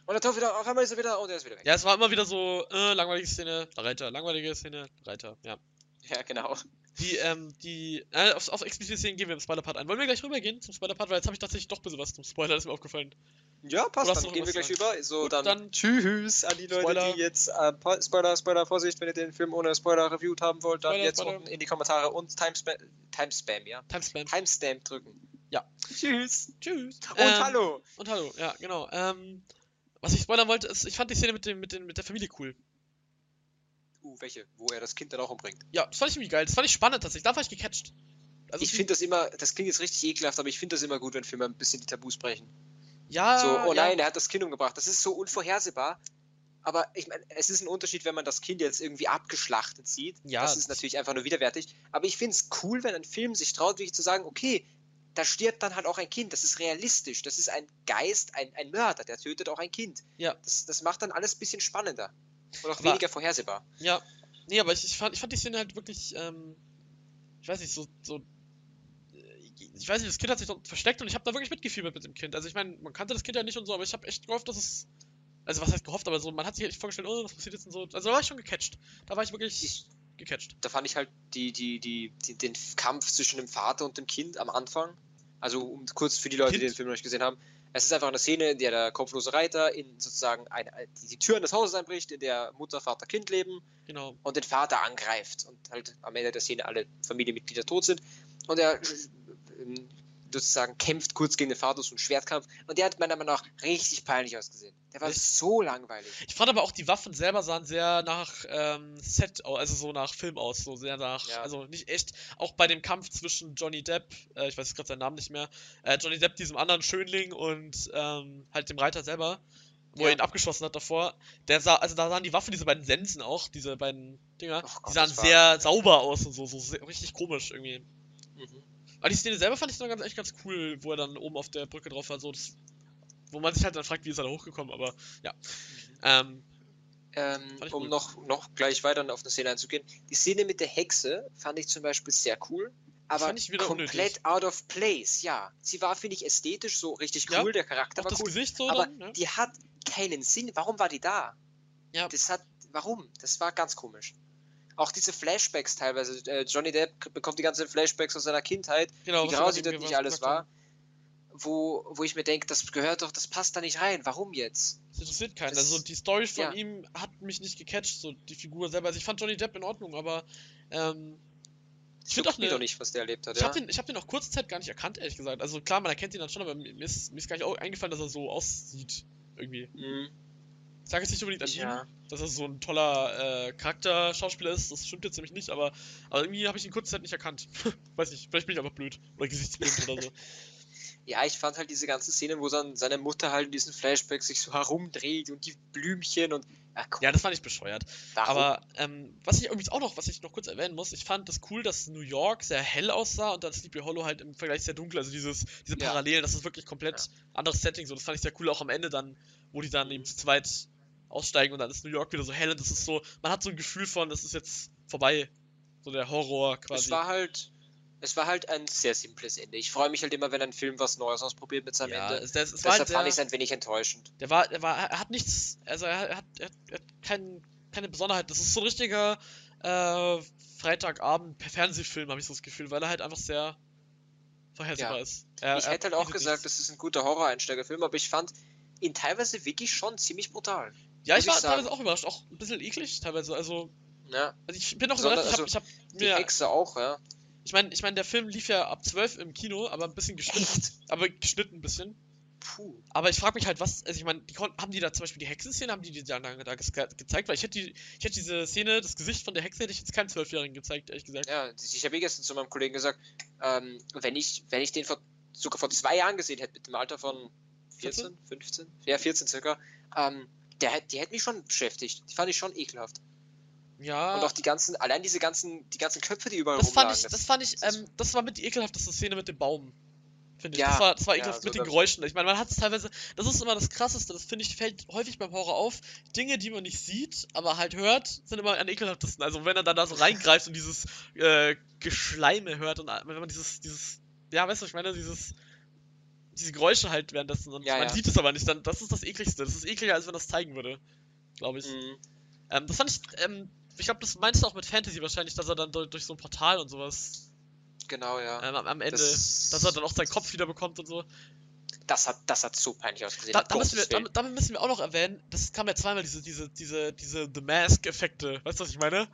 Und er taucht wieder, auf einmal ist er wieder, und er ist wieder weg. Ja, es war immer wieder so, äh, langweilige Szene, Reiter, langweilige Szene, Reiter, ja. Ja, genau. Die, ähm, die, äh, auf, auf explizite Szenen gehen wir im Spoiler-Part ein. Wollen wir gleich rübergehen zum Spoiler-Part, weil jetzt habe ich tatsächlich doch ein bisschen was zum Spoiler, ist mir aufgefallen. Ja, passt. Oder Dann gehen wir gleich zu über. So, Gut, dann, dann tschüss an die Leute, Spoiler. die jetzt äh, po- Spoiler, Spoiler, Vorsicht, wenn ihr den Film ohne Spoiler reviewed haben wollt, dann Spoiler, jetzt Spoiler. unten in die Kommentare und Timespam, Timespam ja. Timespan. Timestamp drücken. Ja. Tschüss. Tschüss. Und Ähm, hallo. Und hallo, ja, genau. Ähm, was ich spoilern wollte, ist, ich fand die Szene mit, dem, mit, dem, mit der Familie cool. Uh, welche? Wo er das Kind dann auch umbringt. Ja, das fand ich irgendwie geil. Das fand ich spannend tatsächlich. Da war ich gecatcht. Also ich finde das immer, das klingt jetzt richtig ekelhaft, aber ich finde das immer gut, wenn Filme ein bisschen die Tabus brechen. Ja, So, oh ja, nein, er hat das Kind umgebracht. Das ist so unvorhersehbar. Aber ich meine, es ist ein Unterschied, wenn man das Kind jetzt irgendwie abgeschlachtet sieht. Ja, das ist natürlich einfach nur widerwärtig. Aber ich finde es cool, wenn ein Film sich traut, wirklich zu sagen, okay, da stirbt dann halt auch ein Kind. Das ist realistisch. Das ist ein Geist, ein, ein Mörder, der tötet auch ein Kind. Ja. Das, das macht dann alles ein bisschen spannender. Und auch Aber- weniger vorhersehbar. Ja. Nee, aber ich, ich, fand, ich fand die Szene halt wirklich, ähm, ich weiß nicht, so, so. äh, Ich weiß nicht, das Kind hat sich dort versteckt und ich habe da wirklich mitgefiebert mit dem Kind. Also ich meine, man kannte das Kind ja nicht und so, aber ich habe echt gehofft, dass es. Also was heißt gehofft, aber so, man hat sich echt vorgestellt, oh, was passiert jetzt und so. Also da war ich schon gecatcht. Da war ich wirklich Ich, gecatcht. da fand ich halt die, die, die, die, den Kampf zwischen dem Vater und dem Kind am Anfang. Also um kurz für die Leute, die Kind? den Film noch nicht gesehen haben. Es ist einfach eine Szene, in der der kopflose Reiter in sozusagen eine, die, die Türen des Hauses einbricht, in der Mutter, Vater, Kind leben Genau. und den Vater angreift und halt am Ende der Szene alle Familienmitglieder tot sind und er ähm, sozusagen kämpft kurz gegen den Vater, so ein Schwertkampf und der hat meiner Meinung nach richtig peinlich ausgesehen. Der war Echt? so langweilig. Ich fand aber auch, die Waffen selber sahen sehr nach ähm, Set, also so nach Film aus, so sehr nach, Ja. also nicht echt. Auch bei dem Kampf zwischen Johnny Depp, äh, ich weiß gerade seinen Namen nicht mehr, äh, Johnny Depp, diesem anderen Schönling und ähm, halt dem Reiter selber, wo Ja. er ihn abgeschossen hat davor. Der sah, also da sahen die Waffen, diese beiden Sensen auch, diese beiden Dinger, Gott, die sahen sehr sauber aus und so, so sehr, richtig komisch irgendwie. Mhm. Aber die Szene selber fand ich dann ganz, echt ganz cool, wo er dann oben auf der Brücke drauf war, so das, wo man sich halt dann fragt, wie ist er da hochgekommen, aber ja. Ähm, Ähm, um noch, noch gleich weiter auf eine Szene einzugehen. Die Szene mit der Hexe fand ich zum Beispiel sehr cool, aber fand ich wieder komplett unnötig. out of place, ja. Sie war, finde ich, ästhetisch so richtig Ja, cool, der Charakter war das cool, Gesicht so aber dann, ne? die hat keinen Sinn. Warum war die da? Ja. Das hat, warum? Das war ganz komisch. Auch diese Flashbacks teilweise. Äh, Johnny Depp bekommt die ganzen Flashbacks aus seiner Kindheit, Genau, wie grausig eben nicht alles war. Wo, wo ich mir denke, das gehört doch, das passt da nicht rein. Warum jetzt? Das interessiert keinen. Das- also die Story von ja. ihm hat mich nicht gecatcht, so die Figur selber. Also ich fand Johnny Depp in Ordnung, aber ähm, ich finde auch doch nicht, was der erlebt hat. ich Ja? habe den, ich hab den auch kurze Zeit gar nicht erkannt, ehrlich gesagt. Also klar, man erkennt ihn dann schon, aber mir ist, mir ist gar nicht eingefallen, dass er so aussieht. Irgendwie. Mhm. Ich sage jetzt nicht unbedingt an Ja. ihm, dass er so ein toller äh, Charakterschauspieler ist, das stimmt jetzt nämlich nicht, aber, aber irgendwie habe ich ihn kurze Zeit nicht erkannt. Weiß nicht, vielleicht bin ich einfach blöd. Oder gesichtsblind oder so. Ja, ich fand halt diese ganze Szene, wo dann seine Mutter halt in diesen Flashbacks sich so herumdreht und die Blümchen und. Ja, komm, Ja, das fand ich bescheuert. warum? Aber ähm, was ich übrigens auch noch, was ich noch kurz erwähnen muss, ich fand das cool, dass New York sehr hell aussah und dann Sleepy Hollow halt im Vergleich sehr dunkel. Also dieses, diese Ja. Parallelen, das ist wirklich komplett anderes Setting. So, das fand ich sehr cool, auch am Ende dann, wo die dann eben zu zweit aussteigen und dann ist New York wieder so hell und das ist so, man hat so ein Gefühl von, das ist jetzt vorbei. So der Horror quasi. es war halt. Es war halt ein sehr simples Ende. Ich freue mich halt immer, wenn ein Film was Neues ausprobiert mit seinem ja, Ende. das, war Deshalb halt fand ich es ein wenig enttäuschend. der war, der war, er hat nichts, also er hat, er hat, er hat kein, keine Besonderheit. Das ist so ein richtiger äh, Freitagabend Fernsehfilm, habe ich so das Gefühl, weil er halt einfach sehr vorhersehbar Ja. ist. Er, ich hätte halt auch gesagt, nichts. das ist ein guter Horror-Einsteigerfilm, aber ich fand ihn teilweise wirklich schon ziemlich brutal. Ja, ich war ich teilweise auch überrascht, auch ein bisschen eklig teilweise. Also, Ja, also ich bin auch Besonders- überrascht, ich habe also hab die mir, Hexe auch, ja. ich meine, ich meine, der Film lief ja ab 12 im Kino, aber ein bisschen geschnitten, Echt? aber geschnitten ein bisschen. Puh. Aber ich frage mich halt, was, also ich meine, haben die da zum Beispiel die Hexenszene, haben die die da, da, da ge gezeigt? Weil ich hätte die, ich hätte diese Szene, das Gesicht von der Hexe hätte ich jetzt keinem Zwölfjährigen gezeigt, ehrlich gesagt. Ja, ich habe eh gestern zu meinem Kollegen gesagt, ähm, wenn ich, wenn ich den vor, sogar vor zwei Jahren gesehen hätte, mit dem Alter von 14, 15, ja, 14 circa, ähm, der, die hätte mich schon beschäftigt. Die fand ich schon ekelhaft. Ja. Und auch die ganzen, allein diese ganzen, die ganzen Köpfe, die überall Das fand rumlagen. ich, das fand ich, das- ähm, das war mit die ekelhafteste Szene mit dem Baum. Finde ich. Ja, das war, das war ja, ekelhaft so mit den Geräuschen. Ich meine, man hat es teilweise, das ist immer das krasseste, das finde ich, fällt häufig beim Horror auf. Dinge, die man nicht sieht, aber halt hört, sind immer am ekelhaftesten. Also wenn er dann da so reingreift und dieses äh, Geschleime hört und wenn man dieses, dieses, ja, weißt du, was ich meine, dieses, diese Geräusche halt währenddessen und Ja, man ja. sieht es aber nicht, dann, das ist das ekligste. Das ist ekliger, als wenn das zeigen würde. Glaube ich. Mhm. Ähm, das fand ich, ähm, ich glaube, das meinst du auch mit Fantasy wahrscheinlich, dass er dann durch, durch so ein Portal und sowas Genau, ja. ähm, am, am Ende, Das- dass er dann auch seinen Kopf wieder bekommt und so. Das hat, das hat so peinlich ausgesehen. Da, da müssen wir, damit, damit müssen wir auch noch erwähnen, das kam ja zweimal diese, diese, diese, diese The Mask-Effekte. Weißt du, was ich meine?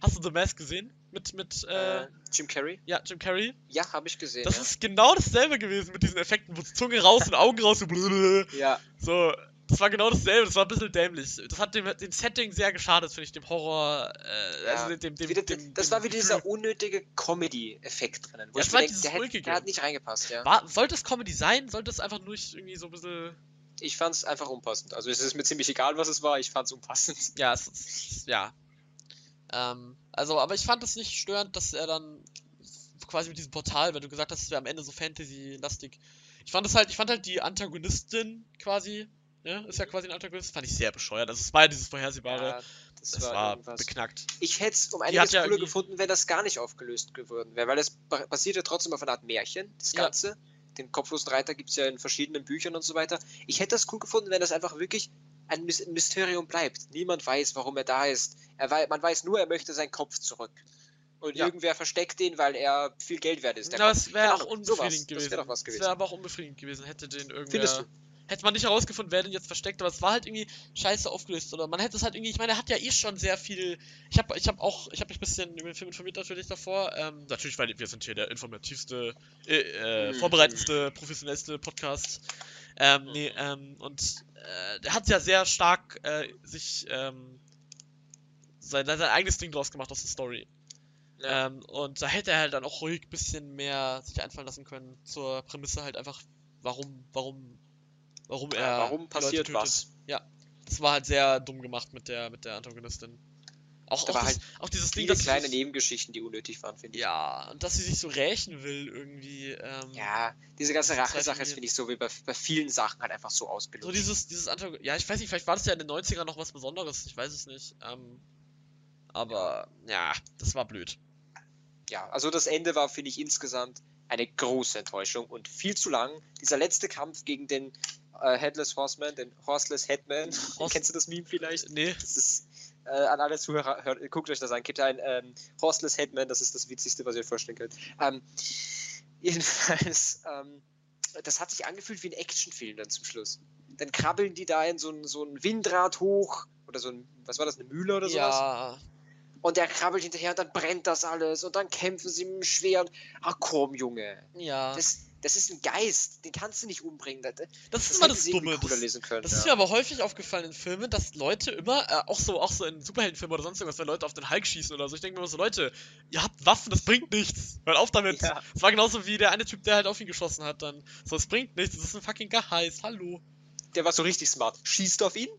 Hast du The Mask gesehen? Mit, mit, äh, äh, Jim Carrey? ja, Jim Carrey? Ja, habe ich gesehen. Das ja. ist genau dasselbe gewesen mit diesen Effekten, wo Zunge raus und Augen raus, so, ja, so. Das war genau dasselbe, das war ein bisschen dämlich. Das hat dem, dem Setting sehr geschadet, finde ich, dem Horror, äh, Ja. also dem, dem, wieder, dem, das war wieder Gefühl. dieser unnötige Comedy-Effekt drinnen. Wo Ja, ich mir meine, denke, der, hätte- der hat nicht reingepasst, ja. War, sollte es Comedy sein? Sollte es einfach nur irgendwie so ein bisschen. Ich fand es einfach unpassend. Also es ist mir ziemlich egal, was es war, ich fand es unpassend. Ja, es ist. Ja. Ähm, also, aber ich fand es nicht störend, dass er dann quasi mit diesem Portal, wenn du gesagt hast, es wäre am Ende so Fantasy-lastig. Ich fand es halt, ich fand halt die Antagonistin quasi, ja, ist ja quasi ein Antagonist, fand ich sehr bescheuert. Also es war ja dieses vorhersehbare. Ja, Das, Das war, war irgendwas. beknackt. Ich hätte es um einiges ja cooler irgendwie- gefunden, wenn das gar nicht aufgelöst geworden wäre, weil es ba- basiert ja trotzdem auf einer Art Märchen, das Ja. Ganze. Den kopflosen Reiter gibt es ja in verschiedenen Büchern und so weiter. Ich hätte das cool gefunden, wenn das einfach wirklich ein Mys- Mysterium bleibt. Niemand weiß, warum er da ist. Er wei man weiß nur, er möchte seinen Kopf zurück. Und Ja. irgendwer versteckt den, weil er viel Geld wert ist. Der es wäre auch sowas. unbefriedigend Das gewesen. wäre gewesen. wäre aber auch unbefriedigend gewesen, hätte den Findest irgendwer. du? Hätte man nicht herausgefunden, wer den jetzt versteckt, aber es war halt irgendwie scheiße aufgelöst. Oder man hätte es halt irgendwie, ich meine, er hat ja eh schon sehr viel. Ich habe ich hab auch, ich habe mich ein bisschen über den Film informiert natürlich davor. Ähm, natürlich, weil wir sind hier der informativste, äh, äh, Mhm. vorbereitendste, professionellste Podcast. Ähm, nee, ähm, und äh, der hat ja sehr stark äh, sich ähm, sein, sein eigenes Ding draus gemacht aus der Story. Ja. Ähm, und da hätte er halt dann auch ruhig ein bisschen mehr sich einfallen lassen können zur Prämisse halt einfach, warum, warum, warum er. Ja, warum passiert was? Das war halt sehr dumm gemacht mit der, mit der Antagonistin. Auch, auch, das, halt auch dieses Ding, dass kleine Nebengeschichten, die unnötig waren, finde ich. Ja, und dass sie sich so rächen will irgendwie. Ähm, Ja, diese ganze Rache-Sache ist, finde ich, so wie bei, bei vielen Sachen halt einfach so So ausgelöst. dieses, dieses Antagon Ja, ich weiß nicht, vielleicht war das ja in den 90ern noch was Besonderes, ich weiß es nicht. Ähm, aber ja, das war blöd. ja, also das Ende war, finde ich, insgesamt eine große Enttäuschung und viel zu lang. Dieser letzte Kampf gegen den äh, Headless Horseman, den Horseless Headman. Horse- Kennst du das Meme vielleicht? Nee, Das ist äh, an alle Zuhörer, hört, guckt euch das an. Gibt ein ähm, Horseless Headman, das ist das Witzigste, was ihr euch vorstellen könnt. Ähm, jedenfalls, ähm, das hat sich angefühlt wie ein Actionfilm dann zum Schluss. Dann krabbeln die da in so ein, so ein Windrad hoch oder so ein, was war das, eine Mühle oder sowas? ja, Und der krabbelt hinterher und dann brennt das alles und dann kämpfen sie mit dem Schwert. Ach komm, Junge. ja. Das, das ist ein Geist, den kannst du nicht umbringen. Das, Das das ist immer das Dumme. Das, lesen können. das ja. ist mir aber häufig aufgefallen in Filmen, dass Leute immer, äh, auch so, auch so in Superheldenfilmen oder sonst irgendwas, wenn Leute auf den Hulk schießen oder so, ich denke mir immer so, Leute, ihr habt Waffen, das bringt nichts. Hört auf damit. Ja. Das war genauso wie der eine Typ, der halt auf ihn geschossen hat dann. So, es bringt nichts, das ist ein fucking Geist, hallo. der war so richtig smart. Schießt auf ihn,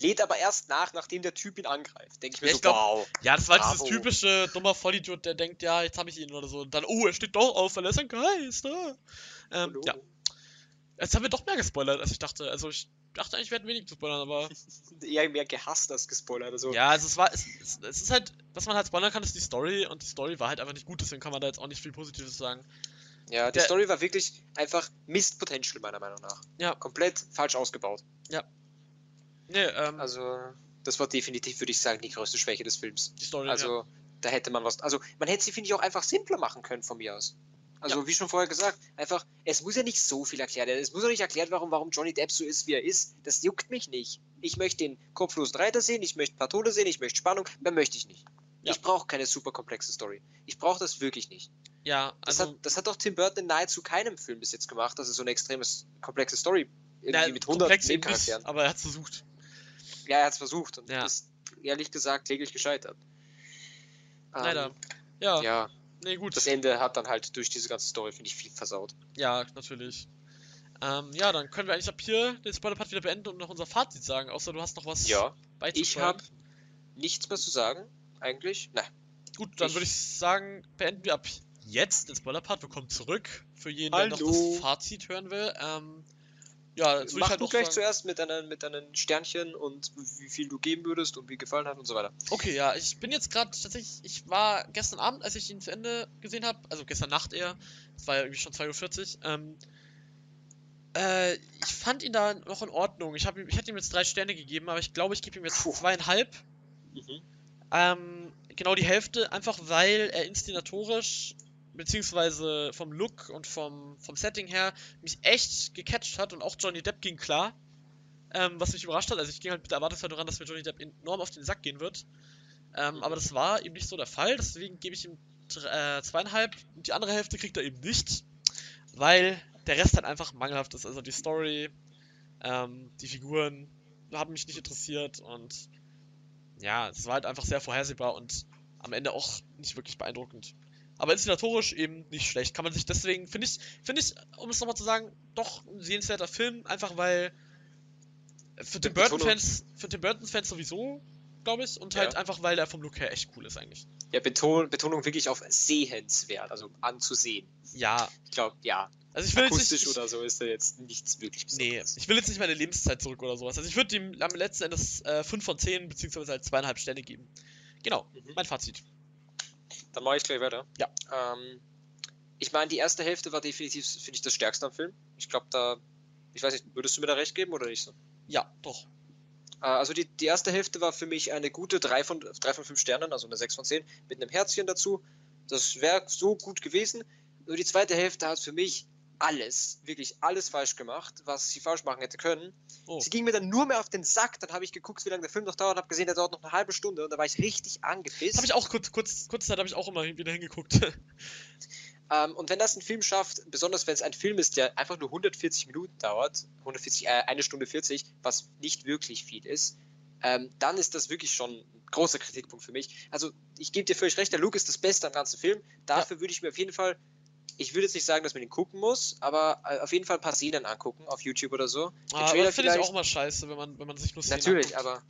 lädt aber erst nach, nachdem der Typ ihn angreift. Denke ich mir Ja, so, ich glaub- wow. Ja, das war Bravo. dieses typische dummer Vollidiot, der denkt, ja, jetzt habe ich ihn oder so. Und dann, oh, er steht doch auf, weil er ist ein Geist. Ah. Ähm, Hallo. ja. Jetzt haben wir doch mehr gespoilert, als ich dachte. Also ich dachte eigentlich, wir hätten wenig zu spoilern, aber. Eher mehr gehasst als gespoilert. Also, Ja, also es war. Es, es, es ist halt, was man halt spoilern kann, ist die Story und die Story war halt einfach nicht gut, deswegen kann man da jetzt auch nicht viel Positives sagen. ja die Der- Story war wirklich einfach Missed Potential, meiner Meinung nach. Ja. Komplett falsch ausgebaut. Nee, ähm, Also, das war definitiv, würde ich sagen, die größte Schwäche des Films. die Story. ja. Also, da hätte man was. Also, man hätte sie, finde ich, auch einfach simpler machen können von mir aus. Also, wie schon vorher gesagt, einfach, es muss ja nicht so viel erklärt werden. Es muss ja nicht erklärt, warum, warum Johnny Depp so ist, wie er ist. Das juckt mich nicht. Ich möchte den kopflosen Reiter sehen, ich möchte ein paar Tode sehen, ich möchte Spannung. Mehr möchte ich nicht. Ja. Ich brauche keine super komplexe Story. Ich brauche das wirklich nicht. Ja, Das, also. hat, das hat doch Tim Burton in nahezu keinem Film bis jetzt gemacht, dass er so eine extrem komplexe Story irgendwie na, mit 100 komplex eben nicht, Nebencharakteren. aber er hat versucht. Ja, er hat es versucht und Ja. ist ehrlich gesagt kläglich gescheitert. Ähm, Leider. Ja, Ja, nee, gut. das Ende hat dann halt durch diese ganze Story, finde ich, viel versaut. Ja, natürlich. Ähm, ja, dann können wir eigentlich ab hier den Spoiler-Part wieder beenden und noch unser Fazit sagen, außer du hast noch was Ja, beizutragen. ich habe nichts mehr zu sagen, eigentlich. Nein. Gut, dann würde ich sagen, beenden wir ab jetzt den Spoiler-Part. Wir kommen zurück für jeden, der noch Hallo. das Fazit hören will. Ähm, ja, würde Mach ich halt du gleich sagen, zuerst mit deinen, mit deinen Sternchen und wie viel du geben würdest und wie gefallen hat und so weiter. Okay, ja, ich bin jetzt gerade tatsächlich, ich war gestern Abend, als ich ihn zu Ende gesehen habe, also gestern Nacht eher, es war ja irgendwie schon 2.40 Uhr, ähm, äh, ich fand ihn da noch in Ordnung. Ich, hab, ihm- ich hätte ihm jetzt drei Sterne gegeben, aber ich glaube, ich gebe ihm jetzt Puh. zweieinhalb. Mhm. Ähm, genau die Hälfte, einfach weil er inszenatorisch, beziehungsweise vom Look und vom, vom Setting her, mich echt gecatcht hat und auch Johnny Depp ging klar. Ähm, was mich überrascht hat, also ich ging halt mit der Erwartungshaltung ran, dass mir Johnny Depp enorm auf den Sack gehen wird. Ähm, aber das war eben nicht so der Fall, deswegen gebe ich ihm äh, zweieinhalb und die andere Hälfte kriegt er eben nicht, weil der Rest halt einfach mangelhaft ist. Also die Story, ähm, die Figuren haben mich nicht interessiert und ja, es war halt einfach sehr vorhersehbar und am Ende auch nicht wirklich beeindruckend. Aber inszenatorisch eben nicht schlecht. Kann man sich deswegen, finde ich, finde ich, um es nochmal zu sagen, doch ein sehenswerter Film, einfach weil für Tim Burton-Fans, für Tim Burton-Fans sowieso, glaube ich, und halt Ja. einfach, weil der vom Look her echt cool ist eigentlich. Ja, Beton, Betonung wirklich auf sehenswert, also anzusehen. Ja, Ich glaube, ja. Also ich will jetzt Akustisch nicht, ich, oder so ist da jetzt nichts wirklich Nee, Besonderes. ich will jetzt nicht meine Lebenszeit zurück oder sowas. Also ich würde ihm am letzten Endes äh, 5 von 10 beziehungsweise halt zweieinhalb Sterne geben. Genau, Mhm. mein Fazit. Dann mache ich gleich weiter. Ja. Ähm, ich meine, die erste Hälfte war definitiv, finde ich, das Stärkste am Film. Ich glaube, da, ich weiß nicht, würdest du mir da recht geben oder nicht so? Ja, doch. Äh, Also die, die erste Hälfte war für mich eine gute 3 von, 3 von 5 Sternen, also eine 6 von 10, mit einem Herzchen dazu. Das wäre so gut gewesen. Nur die zweite Hälfte hat für mich alles, wirklich alles falsch gemacht, was sie falsch machen hätte können. Oh. Sie ging mir dann nur mehr auf den Sack, dann habe ich geguckt, wie lange der Film noch dauert, habe gesehen, der dauert noch eine halbe Stunde und da war ich richtig angepisst. Habe ich auch kurz, kurz, kurz Zeit habe ich auch immer wieder hingeguckt. Ähm, und wenn das ein Film schafft, besonders wenn es ein Film ist, der einfach nur 140 Minuten dauert, 140, äh, eine Stunde 40, was nicht wirklich viel ist, ähm, dann ist das wirklich schon ein großer Kritikpunkt für mich. Also ich gebe dir völlig recht, der Look ist das Beste am ganzen Film. Dafür würde ich mir auf jeden Fall, ich würde jetzt nicht sagen, dass man ihn gucken muss, aber äh, auf jeden Fall ein paar Szenen angucken auf YouTube oder so. Den Ah, Trailer das finde ich auch immer scheiße, wenn man, wenn man sich nur Szenen Natürlich, anguckt. aber,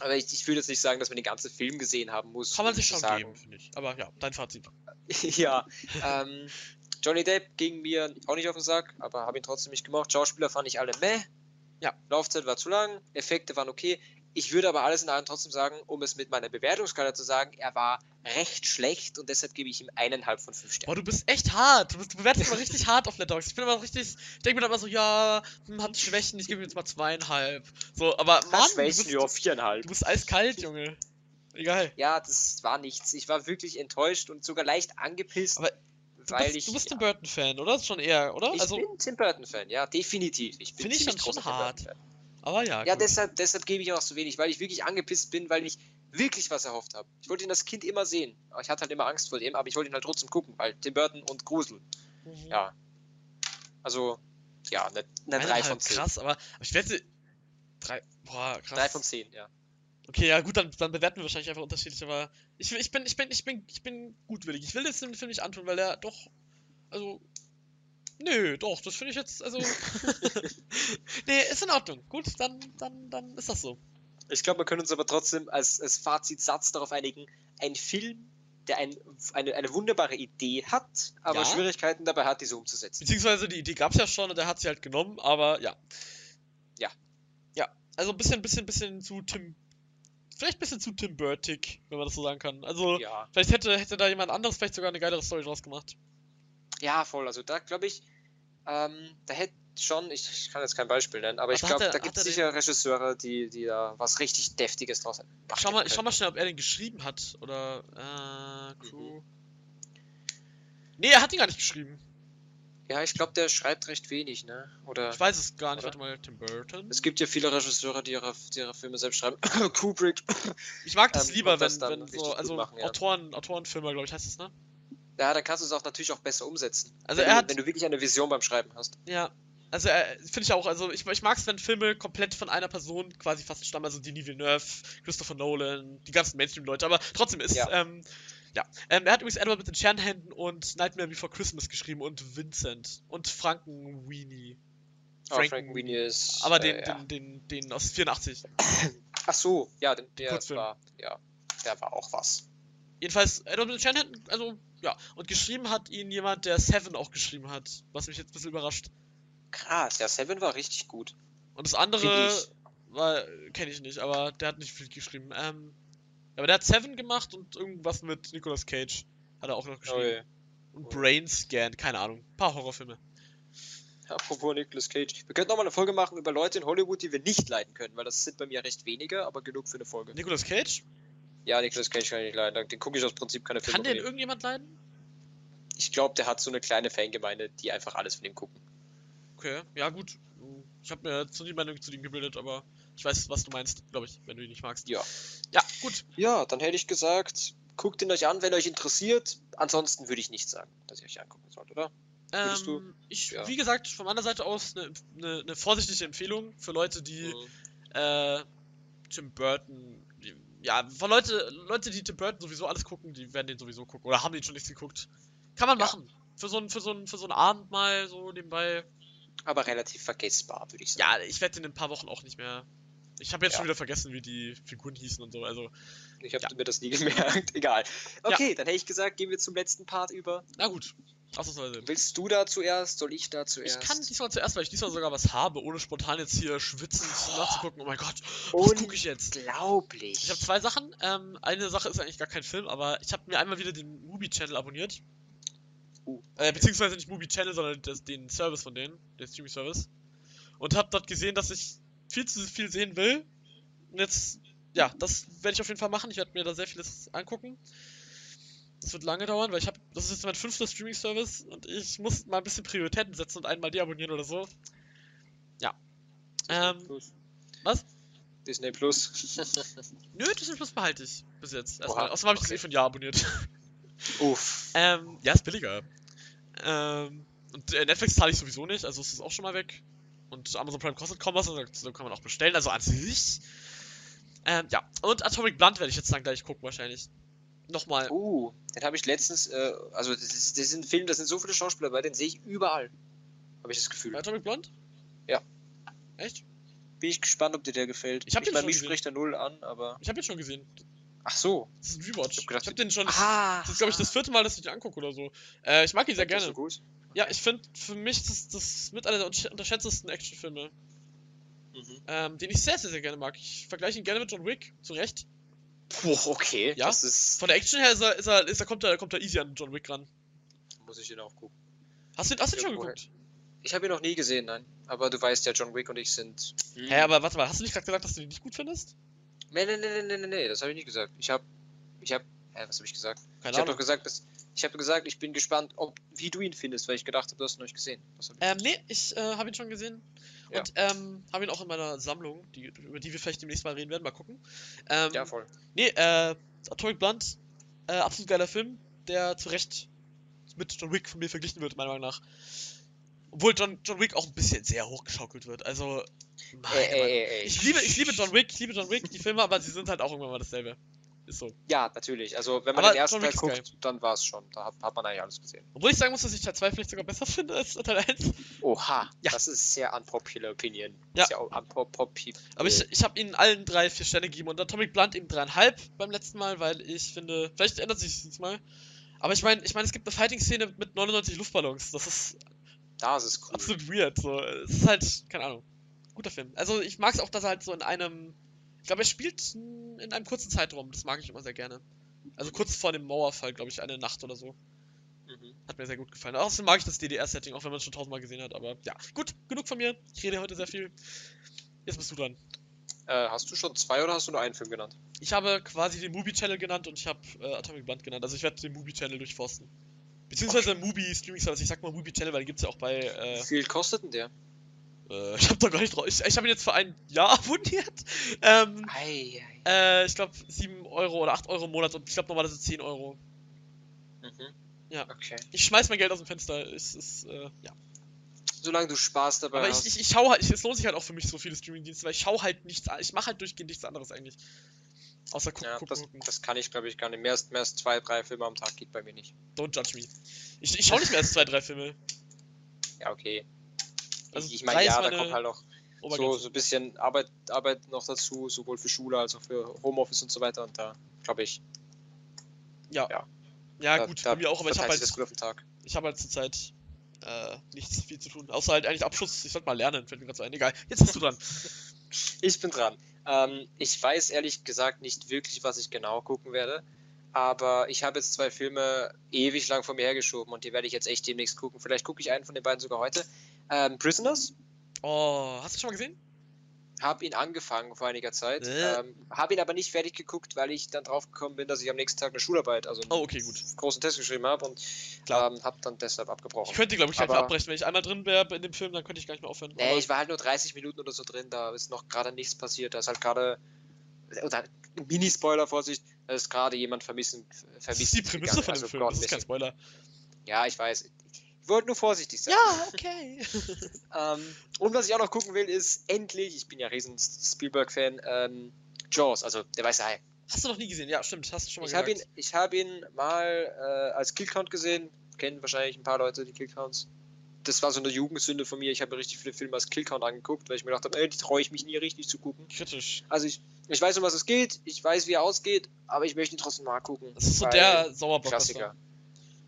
aber ich, ich würde jetzt nicht sagen, dass man den ganzen Film gesehen haben muss. Kann man sich schon sagen, geben, finde ich. Aber ja, dein Fazit. ja, ähm, Johnny Depp ging mir auch nicht auf den Sack, aber habe ihn trotzdem nicht gemacht. Schauspieler fand ich alle meh. Ja. Laufzeit war zu lang, Effekte waren okay. Ich würde aber alles in allem trotzdem sagen, um es mit meiner Bewertungskala zu sagen, er war recht schlecht und deshalb gebe ich ihm eineinhalb von fünf Boah, Sternen. du bist echt hart. Du, bist, du bewertest immer richtig hart auf Letterboxd. Ich bin immer richtig. Ich denke mir dann immer so, ja, hm, hat Schwächen, ich gebe ihm jetzt mal zweieinhalb. So, aber Mann, du Schwächen, bist, ja, viereinhalb. du bist eiskalt, Junge. Egal. Ja, das war nichts. Ich war wirklich enttäuscht und sogar leicht angepisst, Aber Du weil bist, ich. du bist Tim Burton-Fan, oder? Schon eher, oder? ich also, bin Tim Burton-Fan, ja, definitiv. Ich bin Finde ich schon hart. Aber ja. Ja, gut. deshalb, deshalb gebe ich auch so wenig, weil ich wirklich angepisst bin, weil ich wirklich was erhofft habe. Ich wollte ihn als Kind immer sehen. Ich hatte halt immer Angst vor dem, aber ich wollte ihn halt trotzdem gucken, weil Tim Burton und Grusel. Mhm. Ja. Also, ja, eine, eine 3 Eineinhalb, von 10. Krass, aber, aber ich wette. Drei. Boah, krass. 3 von 10, ja. Okay, ja gut, dann, dann bewerten wir wahrscheinlich einfach unterschiedlich, aber ich, ich bin, ich bin, ich bin, ich bin gutwillig. Ich will jetzt den Film nicht antun, weil er doch, also, nö, doch, das finde ich jetzt, also, nee, ist in Ordnung. Gut, dann, dann, dann ist das so. Ich glaube, wir können uns aber trotzdem als, als Fazitsatz darauf einigen, ein Film, der ein, eine, eine wunderbare Idee hat, aber Ja. Schwierigkeiten dabei hat, diese umzusetzen. Beziehungsweise die Idee gab es ja schon und er hat sie halt genommen, aber ja. Ja. Ja, also ein bisschen, bisschen, bisschen zu Tim, vielleicht ein bisschen zu Tim Burtig, wenn man das so sagen kann. Also, Ja. vielleicht hätte, hätte da jemand anderes vielleicht sogar eine geilere Story draus gemacht. Ja, voll. Also da glaube ich, ähm, da hätte schon, ich, ich kann jetzt kein Beispiel nennen, aber ich Aber hat glaube, da gibt es er den- sicher Regisseure, die, die da was richtig Deftiges draus machen. Schau mal, ich schau mal schnell, ob er den geschrieben hat. Oder, äh, Crew. Mhm. Nee, er hat ihn gar nicht geschrieben. Ja, ich glaube, der schreibt recht wenig, ne? Oder Ich weiß es gar nicht. Oder? Warte mal, Tim Burton. es gibt ja viele Regisseure, die ihre, die ihre Filme selbst schreiben. Kubrick. Ich mag das ähm, lieber, und das wenn, wenn so, also machen, ja. Autoren, Autorenfilmer, glaube ich, heißt es, ne? Ja, dann kannst du es auch natürlich auch besser umsetzen. Also wenn er du, hat- wenn du wirklich eine Vision beim Schreiben hast. Ja. Also, äh, finde ich auch, also ich, ich mag es, wenn Filme komplett von einer Person quasi fast stammen, also Denis Villeneuve, Christopher Nolan, die ganzen Mainstream-Leute, aber trotzdem ist, Ja. ähm, ja. Ähm, er hat übrigens Edward mit den Scherenhänden und Nightmare Before Christmas geschrieben und Vincent und Frankenweenie. Oh, Franken- Frankenweenie ist. Aber den, äh, ja. den, den, den aus 84. Ach so, ja, den, der Kurzfilm. war, ja, der war auch was. Jedenfalls, Edward mit den Scherenhänden, also, ja. Und geschrieben hat ihn jemand, der Seven auch geschrieben hat, was mich jetzt ein bisschen überrascht. Krass, ja, Seven war richtig gut. Und das andere war, kenne ich nicht, aber der hat nicht viel geschrieben. Ähm, aber der hat Seven gemacht und irgendwas mit Nicolas Cage hat er auch noch geschrieben. Oh. Und Brain Scan, keine Ahnung. Ein paar Horrorfilme. Apropos Nicolas Cage. Wir könnten noch mal eine Folge machen über Leute in Hollywood, die wir nicht leiden können, weil das sind bei mir recht wenige, aber genug für eine Folge. Nicolas Cage? Ja, Nicolas Cage kann ich nicht leiden. Den gucke ich aus Prinzip keine Filme Kann den ihm. irgendjemand leiden? Ich glaube, der hat so eine kleine Fangemeinde, die einfach alles von ihm gucken. Okay, ja gut. Ich habe mir jetzt noch nie Meinung zu dem gebildet, aber ich weiß, was du meinst, glaube ich, wenn du ihn nicht magst. Ja. Ja, gut. Ja, dann hätte ich gesagt, guckt ihn euch an, wenn euch interessiert. Ansonsten würde ich nicht sagen, dass ihr euch angucken sollt, oder? Ähm, ich, Ja. wie gesagt, von meiner Seite aus eine ne, ne vorsichtige Empfehlung für Leute, die Mhm. äh, Tim Burton, die, ja, von Leute, Leute, die Tim Burton sowieso alles gucken, die werden den sowieso gucken oder haben den schon nichts geguckt. Kann man Ja. machen. Für so, ein, für, so ein, für so einen Abend mal so nebenbei. Aber relativ vergessbar, würde ich sagen. Ja, ich werde in ein paar Wochen auch nicht mehr. Ich habe jetzt Ja. schon wieder vergessen, wie die Figuren hießen und so. Also, Ich habe Ja. mir das nie gemerkt. Egal. Okay, dann hätte ich gesagt, gehen wir zum letzten Part über. na gut. Ausnahmsweise. Willst du da zuerst? Soll ich da Ich zuerst? kann diesmal zuerst, weil ich diesmal sogar was habe, ohne spontan jetzt hier schwitzend nachzugucken. Oh mein Gott, was gucke ich jetzt? Unglaublich. Ich habe zwei Sachen. Ähm, eine Sache ist eigentlich gar kein Film, aber ich habe mir einmal wieder den Mubi-Channel abonniert. Uh. Äh, beziehungsweise nicht Mubi-Channel, sondern das, den Service von denen, den Streaming-Service. Und habe dort gesehen, dass ich viel zu viel sehen will. Und jetzt, ja, das werde ich auf jeden Fall machen. Ich werde mir da sehr vieles angucken. Das wird lange dauern, weil ich habe, das ist jetzt mein fünfter Streaming-Service und ich muss mal ein bisschen Prioritäten setzen und einmal deabonnieren oder so. Ja. Ähm, Plus. was? Disney Plus. nö, Disney Plus behalte ich bis jetzt. Erstmal. Außerdem habe ich das okay. eh für ein Jahr abonniert. Uff. Ähm, ja, ist billiger. Ähm, und äh, Netflix zahle ich sowieso nicht, also ist das auch schon mal weg. Und Amazon Prime kostet kaum was, also so kann man auch bestellen, also an sich. Ähm, ja. Und Atomic Blunt werde ich jetzt dann gleich gucken, wahrscheinlich. Nochmal. Uh, den habe ich letztens, äh, also das ist, das ist ein Film, da sind so viele Schauspieler bei, den sehe ich überall. Habe ich das Gefühl. Atomic Blunt? Ja. Echt? Bin ich gespannt, ob dir der gefällt. Ich hab den mich gesehen. spricht er null an, aber. Ich habe ihn schon gesehen. Ach so. Das ist ein Rewatch. Ich Ich hab habe den schon. Ah. Das ist, glaube ich, das vierte Mal, dass ich den angucke oder so. Äh, ich mag ihn sehr gerne. So gut. Ja, ich finde für mich das, das mit einer der untersch- unterschätztesten Actionfilme, Mhm. ähm, den ich sehr, sehr, sehr gerne mag. Ich vergleiche ihn gerne mit John Wick, zu Recht. Boah, okay. Ja? Das ist. Von der Action her ist er, ist er, ist er, kommt, er, kommt er easy an John Wick ran. Muss ich den auch gucken. Hast du, hast du ihn schon geguckt? Ich habe ihn noch nie gesehen, nein. Aber du weißt ja, John Wick und ich sind. Hä, aber warte mal, hast du nicht gerade gesagt, dass du ihn nicht gut findest? Nee, nee, nee, nee, nee, nee, das habe ich nicht gesagt. Ich habe. Ich habe. Hä, was habe ich gesagt? Keine ich habe doch gesagt, dass. Ich habe gesagt, ich bin gespannt, ob, wie du ihn findest, weil ich gedacht habe, du hast ihn noch nicht gesehen. Ähm, nee, ich äh, habe ihn schon gesehen. Ja. Und ähm, habe ihn auch in meiner Sammlung, die, über die wir vielleicht demnächst mal reden werden. Mal gucken. Ähm, ja, voll. Nee, äh, Atomic Blunt, äh, absolut geiler Film, der zu Recht mit John Wick von mir verglichen wird, meiner Meinung nach. Obwohl John, John Wick auch ein bisschen sehr hochgeschaukelt wird. Also, Ey, ey, ey. ich liebe, ich liebe John Wick, ich liebe John Wick, die Filme, aber sie sind halt auch irgendwann mal dasselbe. Ist so. Ja, natürlich. Also, wenn man Aber den ersten Teil guckt, dann war es schon. Da hat, hat man eigentlich alles gesehen. Obwohl ich sagen muss, dass ich Teil 2 vielleicht sogar besser finde als Teil 1. Oha, Ja. das ist sehr unpopular opinion. Ja. Sehr unpopular. Aber ich, ich habe ihnen allen drei vier Sterne gegeben und Atomic Blunt eben dreieinhalb beim letzten Mal, weil ich finde, vielleicht ändert sich es diesmal. Aber ich meine, ich meine, es gibt eine Fighting-Szene mit 99 Luftballons. Das ist Das ist cool. absolut weird. So, es ist halt, keine Ahnung, guter Film. Also ich mag es auch, dass er halt so in einem, ich glaube, er spielt in einem kurzen Zeitraum. Das mag ich immer sehr gerne. Also kurz vor dem Mauerfall, glaube ich, eine Nacht oder so. Mhm. Hat mir sehr gut gefallen. Außerdem mag ich das DDR-Setting, auch wenn man es schon tausendmal gesehen hat. Aber ja, gut, genug von mir. Ich rede heute sehr viel. Jetzt bist du dran. Äh, hast du schon zwei oder hast du nur einen Film genannt? Ich habe quasi den Mubi-Channel genannt und ich habe äh, Atomic Blunt genannt. Also ich werde den Mubi-Channel durchforsten. Beziehungsweise Mubi Streaming Service. Ich sag mal Mubi-Channel, weil den gibt's ja auch bei. Äh, Wie viel kostet denn der? Äh, ich habe da gar nicht drauf. Ich, ich habe ihn jetzt für ein Jahr abonniert. Ähm, Ei, ei. äh, ich glaube 7 Euro oder 8 Euro im Monat und ich glaube normalerweise 10 Euro. Mhm. Ja. Okay. Ich schmeiß mein Geld aus dem Fenster. Es ist, äh, ja. Solange du Spaß dabei Aber hast. ich, ich, ich schau halt, es lohnt sich halt auch für mich so viele Streaming-Dienste, weil ich schau halt nichts an. Ich mache halt durchgehend nichts anderes eigentlich. Außer gucken, ja, gucken, das, gucken. das kann ich glaube ich gar nicht. Mehr als, mehr als zwei, drei Filme am Tag geht bei mir nicht. Don't judge me. Ich, ich schau nicht mehr als zwei, drei Filme. Ja, okay. Also ich meine, ja, da kommt halt noch so, so ein bisschen Arbeit, Arbeit noch dazu, sowohl für Schule als auch für Homeoffice und so weiter. Und da glaube ich, Ja. Ja. Ja, da, gut, da bei mir auch, aber ich habe halt, gut auf den Tag. ich halt zurzeit äh, nichts viel zu tun. Außer halt eigentlich Abschluss. Ich sollte mal lernen, fällt mir gerade so ein. Egal, jetzt bist du dran. Ich bin dran. Ähm, ich weiß ehrlich gesagt nicht wirklich, was ich genau gucken werde. Aber ich habe jetzt zwei Filme ewig lang vor mir hergeschoben und die werde ich jetzt echt demnächst gucken. Vielleicht gucke ich einen von den beiden sogar heute. Ähm, Prisoners. Oh, hast du schon mal gesehen? Habe ihn angefangen vor einiger Zeit. Äh. Ähm, habe ihn aber nicht fertig geguckt, weil ich dann drauf gekommen bin, dass ich am nächsten Tag eine Schularbeit, also einen Oh, okay, gut. großen Test geschrieben habe und Klar. ähm, habe dann deshalb Ich abgebrochen. könnte, glaube ich, Aber- abbrechen. Wenn ich einmal drin wäre in dem Film, dann könnte ich gar nicht mehr aufhören. Nee, Aber- ich war halt nur 30 Minuten oder so drin, da ist noch gerade nichts passiert. Da ist halt gerade, oder Mini-Spoiler, Vorsicht, da ist gerade jemand vermissen, das vermisst. ist die Prämisse gegangen. von dem Also Film, das ist kein Gott, Spoiler. Ja, ich weiß. Ich wollte nur vorsichtig sein. Ja, okay. Ähm, und was ich auch noch gucken will, ist endlich, ich bin ja riesen Spielberg-Fan, ähm, Jaws, also der weiße Hai. Hast du noch nie gesehen? Ja, stimmt, hast du schon mal Ich habe ihn, gesagt. ich hab ihn mal äh, als Killcount gesehen. Kennen wahrscheinlich ein paar Leute die Killcounts. Das war so eine Jugendsünde von mir. Ich habe mir richtig viele Filme als Killcount angeguckt, weil ich mir gedacht habe, ey, die traue ich mich nie richtig zu gucken. Kritisch. Also ich, ich weiß, um was es geht, ich weiß, wie er ausgeht, aber ich möchte ihn trotzdem mal gucken. Das ist so der Sauerblockbuster. Klassiker.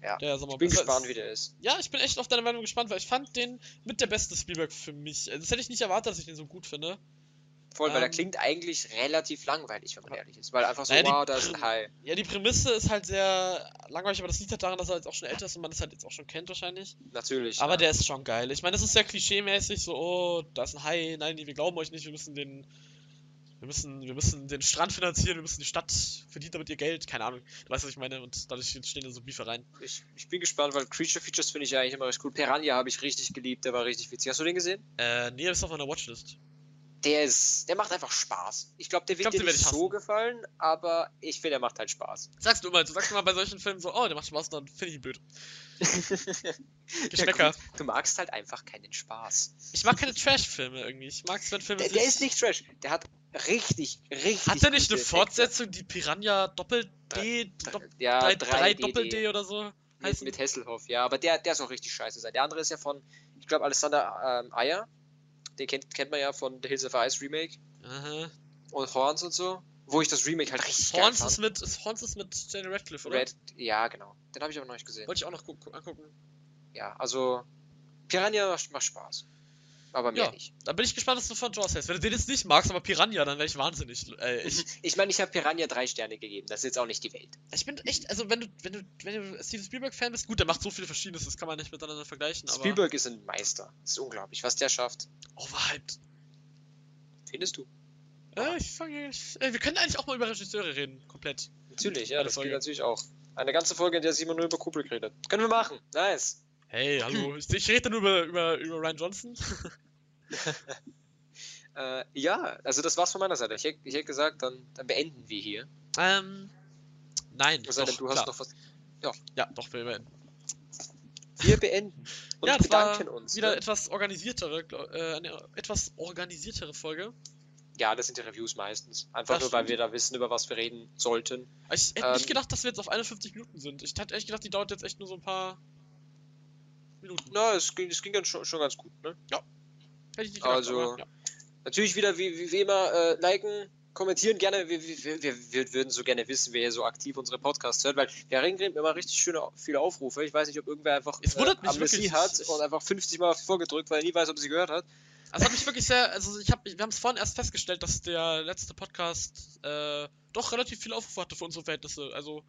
Ja. Der Sommer Ich bin gespannt, ist. wie der ist. Ja, ich bin echt auf deine Meinung gespannt, weil ich fand den mit der beste Spielberg für mich. Also, Das hätte ich nicht erwartet, dass ich den so gut finde. Voll, weil er Ähm, klingt eigentlich relativ langweilig, wenn man ehrlich ist. Weil einfach so, Naja, wow, da ist ein Hai. Ja, die Prämisse ist halt sehr langweilig, aber das liegt halt daran, dass er jetzt auch schon älter ist und man das halt jetzt auch schon kennt wahrscheinlich. Natürlich. Aber ja. der ist schon geil. Ich meine, das ist sehr klischee-mäßig, so, oh, da ist ein Hai, nein, wir glauben euch nicht, wir müssen den. Wir müssen, wir müssen den Strand finanzieren, wir müssen die Stadt verdient damit ihr Geld, keine Ahnung. Du weißt, was ich meine, und dadurch entstehen da so Beefe rein. Ich, ich bin gespannt, weil Creature Features finde ich ja eigentlich immer recht cool. Piranha habe ich richtig geliebt, der war richtig witzig. Hast du den gesehen? Äh, nee, das ist auf meiner Watchlist. Der ist, der macht einfach Spaß. Ich glaube, der wird glaub, dir nicht ich so gefallen, aber ich finde, der macht halt Spaß. Sagst du immer, du sagst immer bei solchen Filmen so, oh, der macht Spaß, dann finde ich ihn blöd. Ja, Geschmäcker. gut, du magst halt einfach keinen Spaß. Ich mag keine Trash-Filme irgendwie. Ich mag es, wenn Filme Der, der ist nicht Trash. Der hat richtig, richtig. Hat der nicht eine. Fortsetzung, die Piranha Doppel-D, Dopp Ja, 3, 3 3 DD. Doppel-D oder so? Mit, mit Hasselhoff, ja, aber der, der soll richtig scheiße sein. Der andere ist ja von, ich glaube, Alexander ähm, Ayer. Den kennt, kennt man ja von The Hills of Ice Remake Aha. und Horns und so. Wo ich das Remake halt richtig Horns geil ist fand. mit, ist, Horns ist mit Jenny Radcliffe, oder? Red, ja, genau. Den habe ich aber noch nicht gesehen. Wollte ich auch noch gu gu- angucken. Ja, also Piranha macht, macht Spaß. Aber mehr Ja. nicht. Da bin ich gespannt, was du von Jaws hältst. Wenn du den jetzt nicht magst, aber Piranha, dann wäre ich wahnsinnig. Äh, ich, Ich meine, ich habe Piranha drei Sterne gegeben. Das ist jetzt auch nicht die Welt. ich bin echt, also wenn du, wenn du, wenn du Steven Spielberg-Fan bist, gut, der macht so viele Verschiedenes, das kann man nicht miteinander vergleichen, aber Spielberg ist ein Meister. Das ist unglaublich, was der schafft. overhyped. Findest du? Äh, ich fange, äh, wir können eigentlich auch mal über Regisseure reden, komplett. Natürlich, ja, Eine das Folge. geht natürlich auch. Eine ganze Folge, in der Simon nur über Kubrick redet. Können wir machen. Nice. Hey, hallo, ich, rede nur über, über, über Ryan Johnson. Äh, ja, also das war's von meiner Seite. Ich hätte ich hätt gesagt, dann, dann beenden wir hier. ähm, nein, sei denn, doch, du hast klar. noch was. Ja, doch, wir werden. Wir beenden. Und Ja, bedanken uns. Wieder ne? etwas organisiertere, äh, eine etwas organisiertere Folge. Ja, das sind die Reviews meistens. Einfach Das nur, weil wir da wissen, über was wir reden sollten. Ich hätte Ähm, nicht gedacht, dass wir jetzt auf 51 Minuten sind. Ich hätte echt gedacht, die dauert jetzt echt nur so ein paar Minuten. Na, es ging, es ging dann schon, schon ganz gut, ne? Hätte ich nicht gedacht, also- aber, ja. Natürlich wieder, wie, wie, wie immer, äh, liken, kommentieren gerne. Wir, wir, wir, wir würden so gerne wissen, wer hier so aktiv unsere Podcasts hört, weil wir kriegen immer richtig schöne, viele Aufrufe. Ich weiß nicht, ob irgendwer einfach Es wundert mich Amnesie wirklich. hat und einfach 50 Mal vorgedrückt, weil er nie weiß, ob sie gehört hat. Also hat mich wirklich sehr, also ich hab, wir haben es vorhin erst festgestellt, dass der letzte Podcast äh, doch relativ viel Aufrufe hatte für unsere Verhältnisse. Also,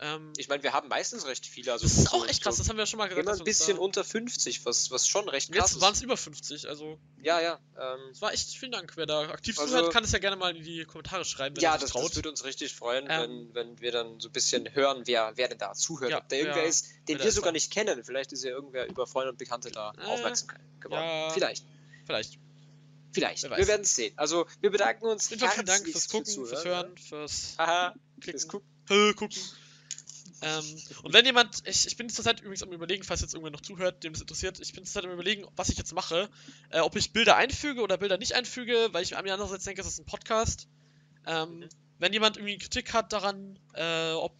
ähm, Ich meine, wir haben meistens recht viele. Also das ist auch echt krass, so das haben wir ja schon mal gesagt. Immer ein bisschen unter 50, was, was schon recht krass Jetzt waren ist. es über 50, also Ja, ja. Ähm, es war echt vielen Dank. Wer da aktiv Also- zuhört, kann es ja gerne mal in die Kommentare schreiben, wenn ja, das, sich das traut. würde uns richtig freuen, Ähm, wenn, wenn wir dann so ein bisschen hören, wer, wer denn da zuhört. Ja, Ob da irgendwer wer- ist, den wir sogar da. nicht kennen. Vielleicht ist ja irgendwer über Freunde und Bekannte da Äh, aufmerksam geworden. ja. Vielleicht. Vielleicht. Vielleicht. Wir werden es sehen. Also, wir bedanken uns. Vielen Dank fürs Gucken, fürs. Hören, fürs Haha, Klicken. fürs Gucken. Hö, gucken. Ähm, und wenn jemand, ich, ich bin zurzeit übrigens am überlegen, falls jetzt irgendwer noch zuhört, dem das interessiert, ich bin zurzeit am überlegen, was ich jetzt mache. Äh, ob ich Bilder einfüge oder Bilder nicht einfüge, weil ich mir andererseits denke, es ist ein Podcast. Ähm, Mhm. Wenn jemand irgendwie Kritik hat daran, äh, ob.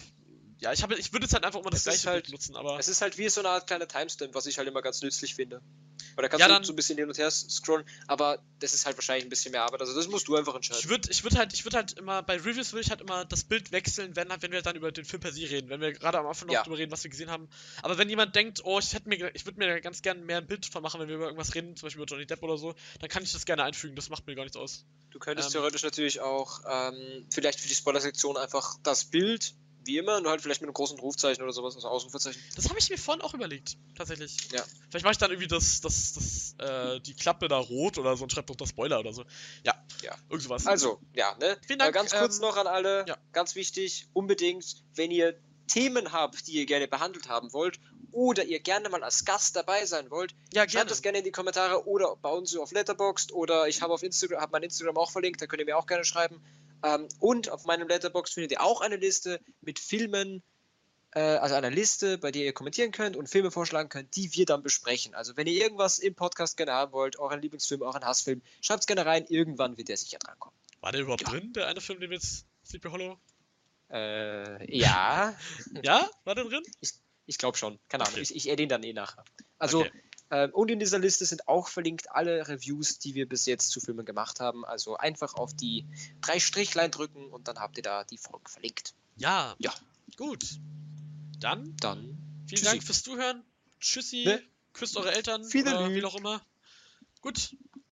Ja, ich, ich würde jetzt halt einfach immer das Es gleiche halt- nutzen, aber. Es ist halt wie so eine Art kleiner Timestamp, was ich halt immer ganz nützlich finde. Weil da kannst Ja, du dann- so ein bisschen hin und her scrollen, aber das ist halt wahrscheinlich ein bisschen mehr Arbeit. Also das musst du einfach entscheiden. Ich würde ich würd halt, ich würd halt immer, bei Reviews würde ich halt immer das Bild wechseln, wenn, wenn wir dann über den Film per se reden. Wenn wir gerade am Anfang noch Ja. drüber reden, was wir gesehen haben. Aber wenn jemand denkt, oh, ich hätte mir, ich würde mir ganz gerne mehr ein Bild von machen, wenn wir über irgendwas reden, zum Beispiel über Johnny Depp oder so, dann kann ich das gerne einfügen, das macht mir gar nichts aus. Du könntest Ähm, theoretisch natürlich auch ähm, vielleicht für die Spoiler-Sektion einfach das Bild, wie immer, nur halt vielleicht mit einem großen Rufzeichen oder sowas, also Ausrufezeichen. Das habe ich mir vorhin auch überlegt, tatsächlich. Ja. Vielleicht mache ich dann irgendwie das, das, das, äh, die Klappe da rot oder so und schreibe drunter Spoiler oder so. Ja. Ja. Irgend sowas. Also, ja, ne? Vielen Dank, Äh, ganz kurz ähm, noch an alle, ja. ganz wichtig, unbedingt, wenn ihr Themen habt, die ihr gerne behandelt haben wollt, oder ihr gerne mal als Gast dabei sein wollt, ja, Schreibt gerne. das gerne in die Kommentare oder bei uns auf Letterboxd oder ich habe auf Instagram, habe mein Instagram auch verlinkt, da könnt ihr mir auch gerne schreiben. Ähm, und auf meinem Letterboxd findet ihr auch eine Liste mit Filmen, äh, also einer Liste, bei der ihr kommentieren könnt und Filme vorschlagen könnt, die wir dann besprechen. Also wenn ihr irgendwas im Podcast gerne haben wollt, euren Lieblingsfilm, euren Hassfilm, schreibt es gerne rein, irgendwann wird der sicher drankommen. War der überhaupt Ja. drin, der eine Film, den wir jetzt Sleepy Hollow? Äh, ja, Ja? War der drin? ich glaube schon. Keine Ahnung, Okay. ich, ich ihn dann eh nachher. Also Okay. Ähm, und in dieser Liste sind auch verlinkt alle Reviews, die wir bis jetzt zu Filmen gemacht haben. Also einfach auf die drei Strichlein drücken und dann habt ihr da die Folgen verlinkt. Ja. Ja. Gut. Dann, Dann. vielen Tschüssi. Dank fürs Zuhören. Tschüssi. Ne? Küsst eure Eltern Viele oder wie auch immer. Gut,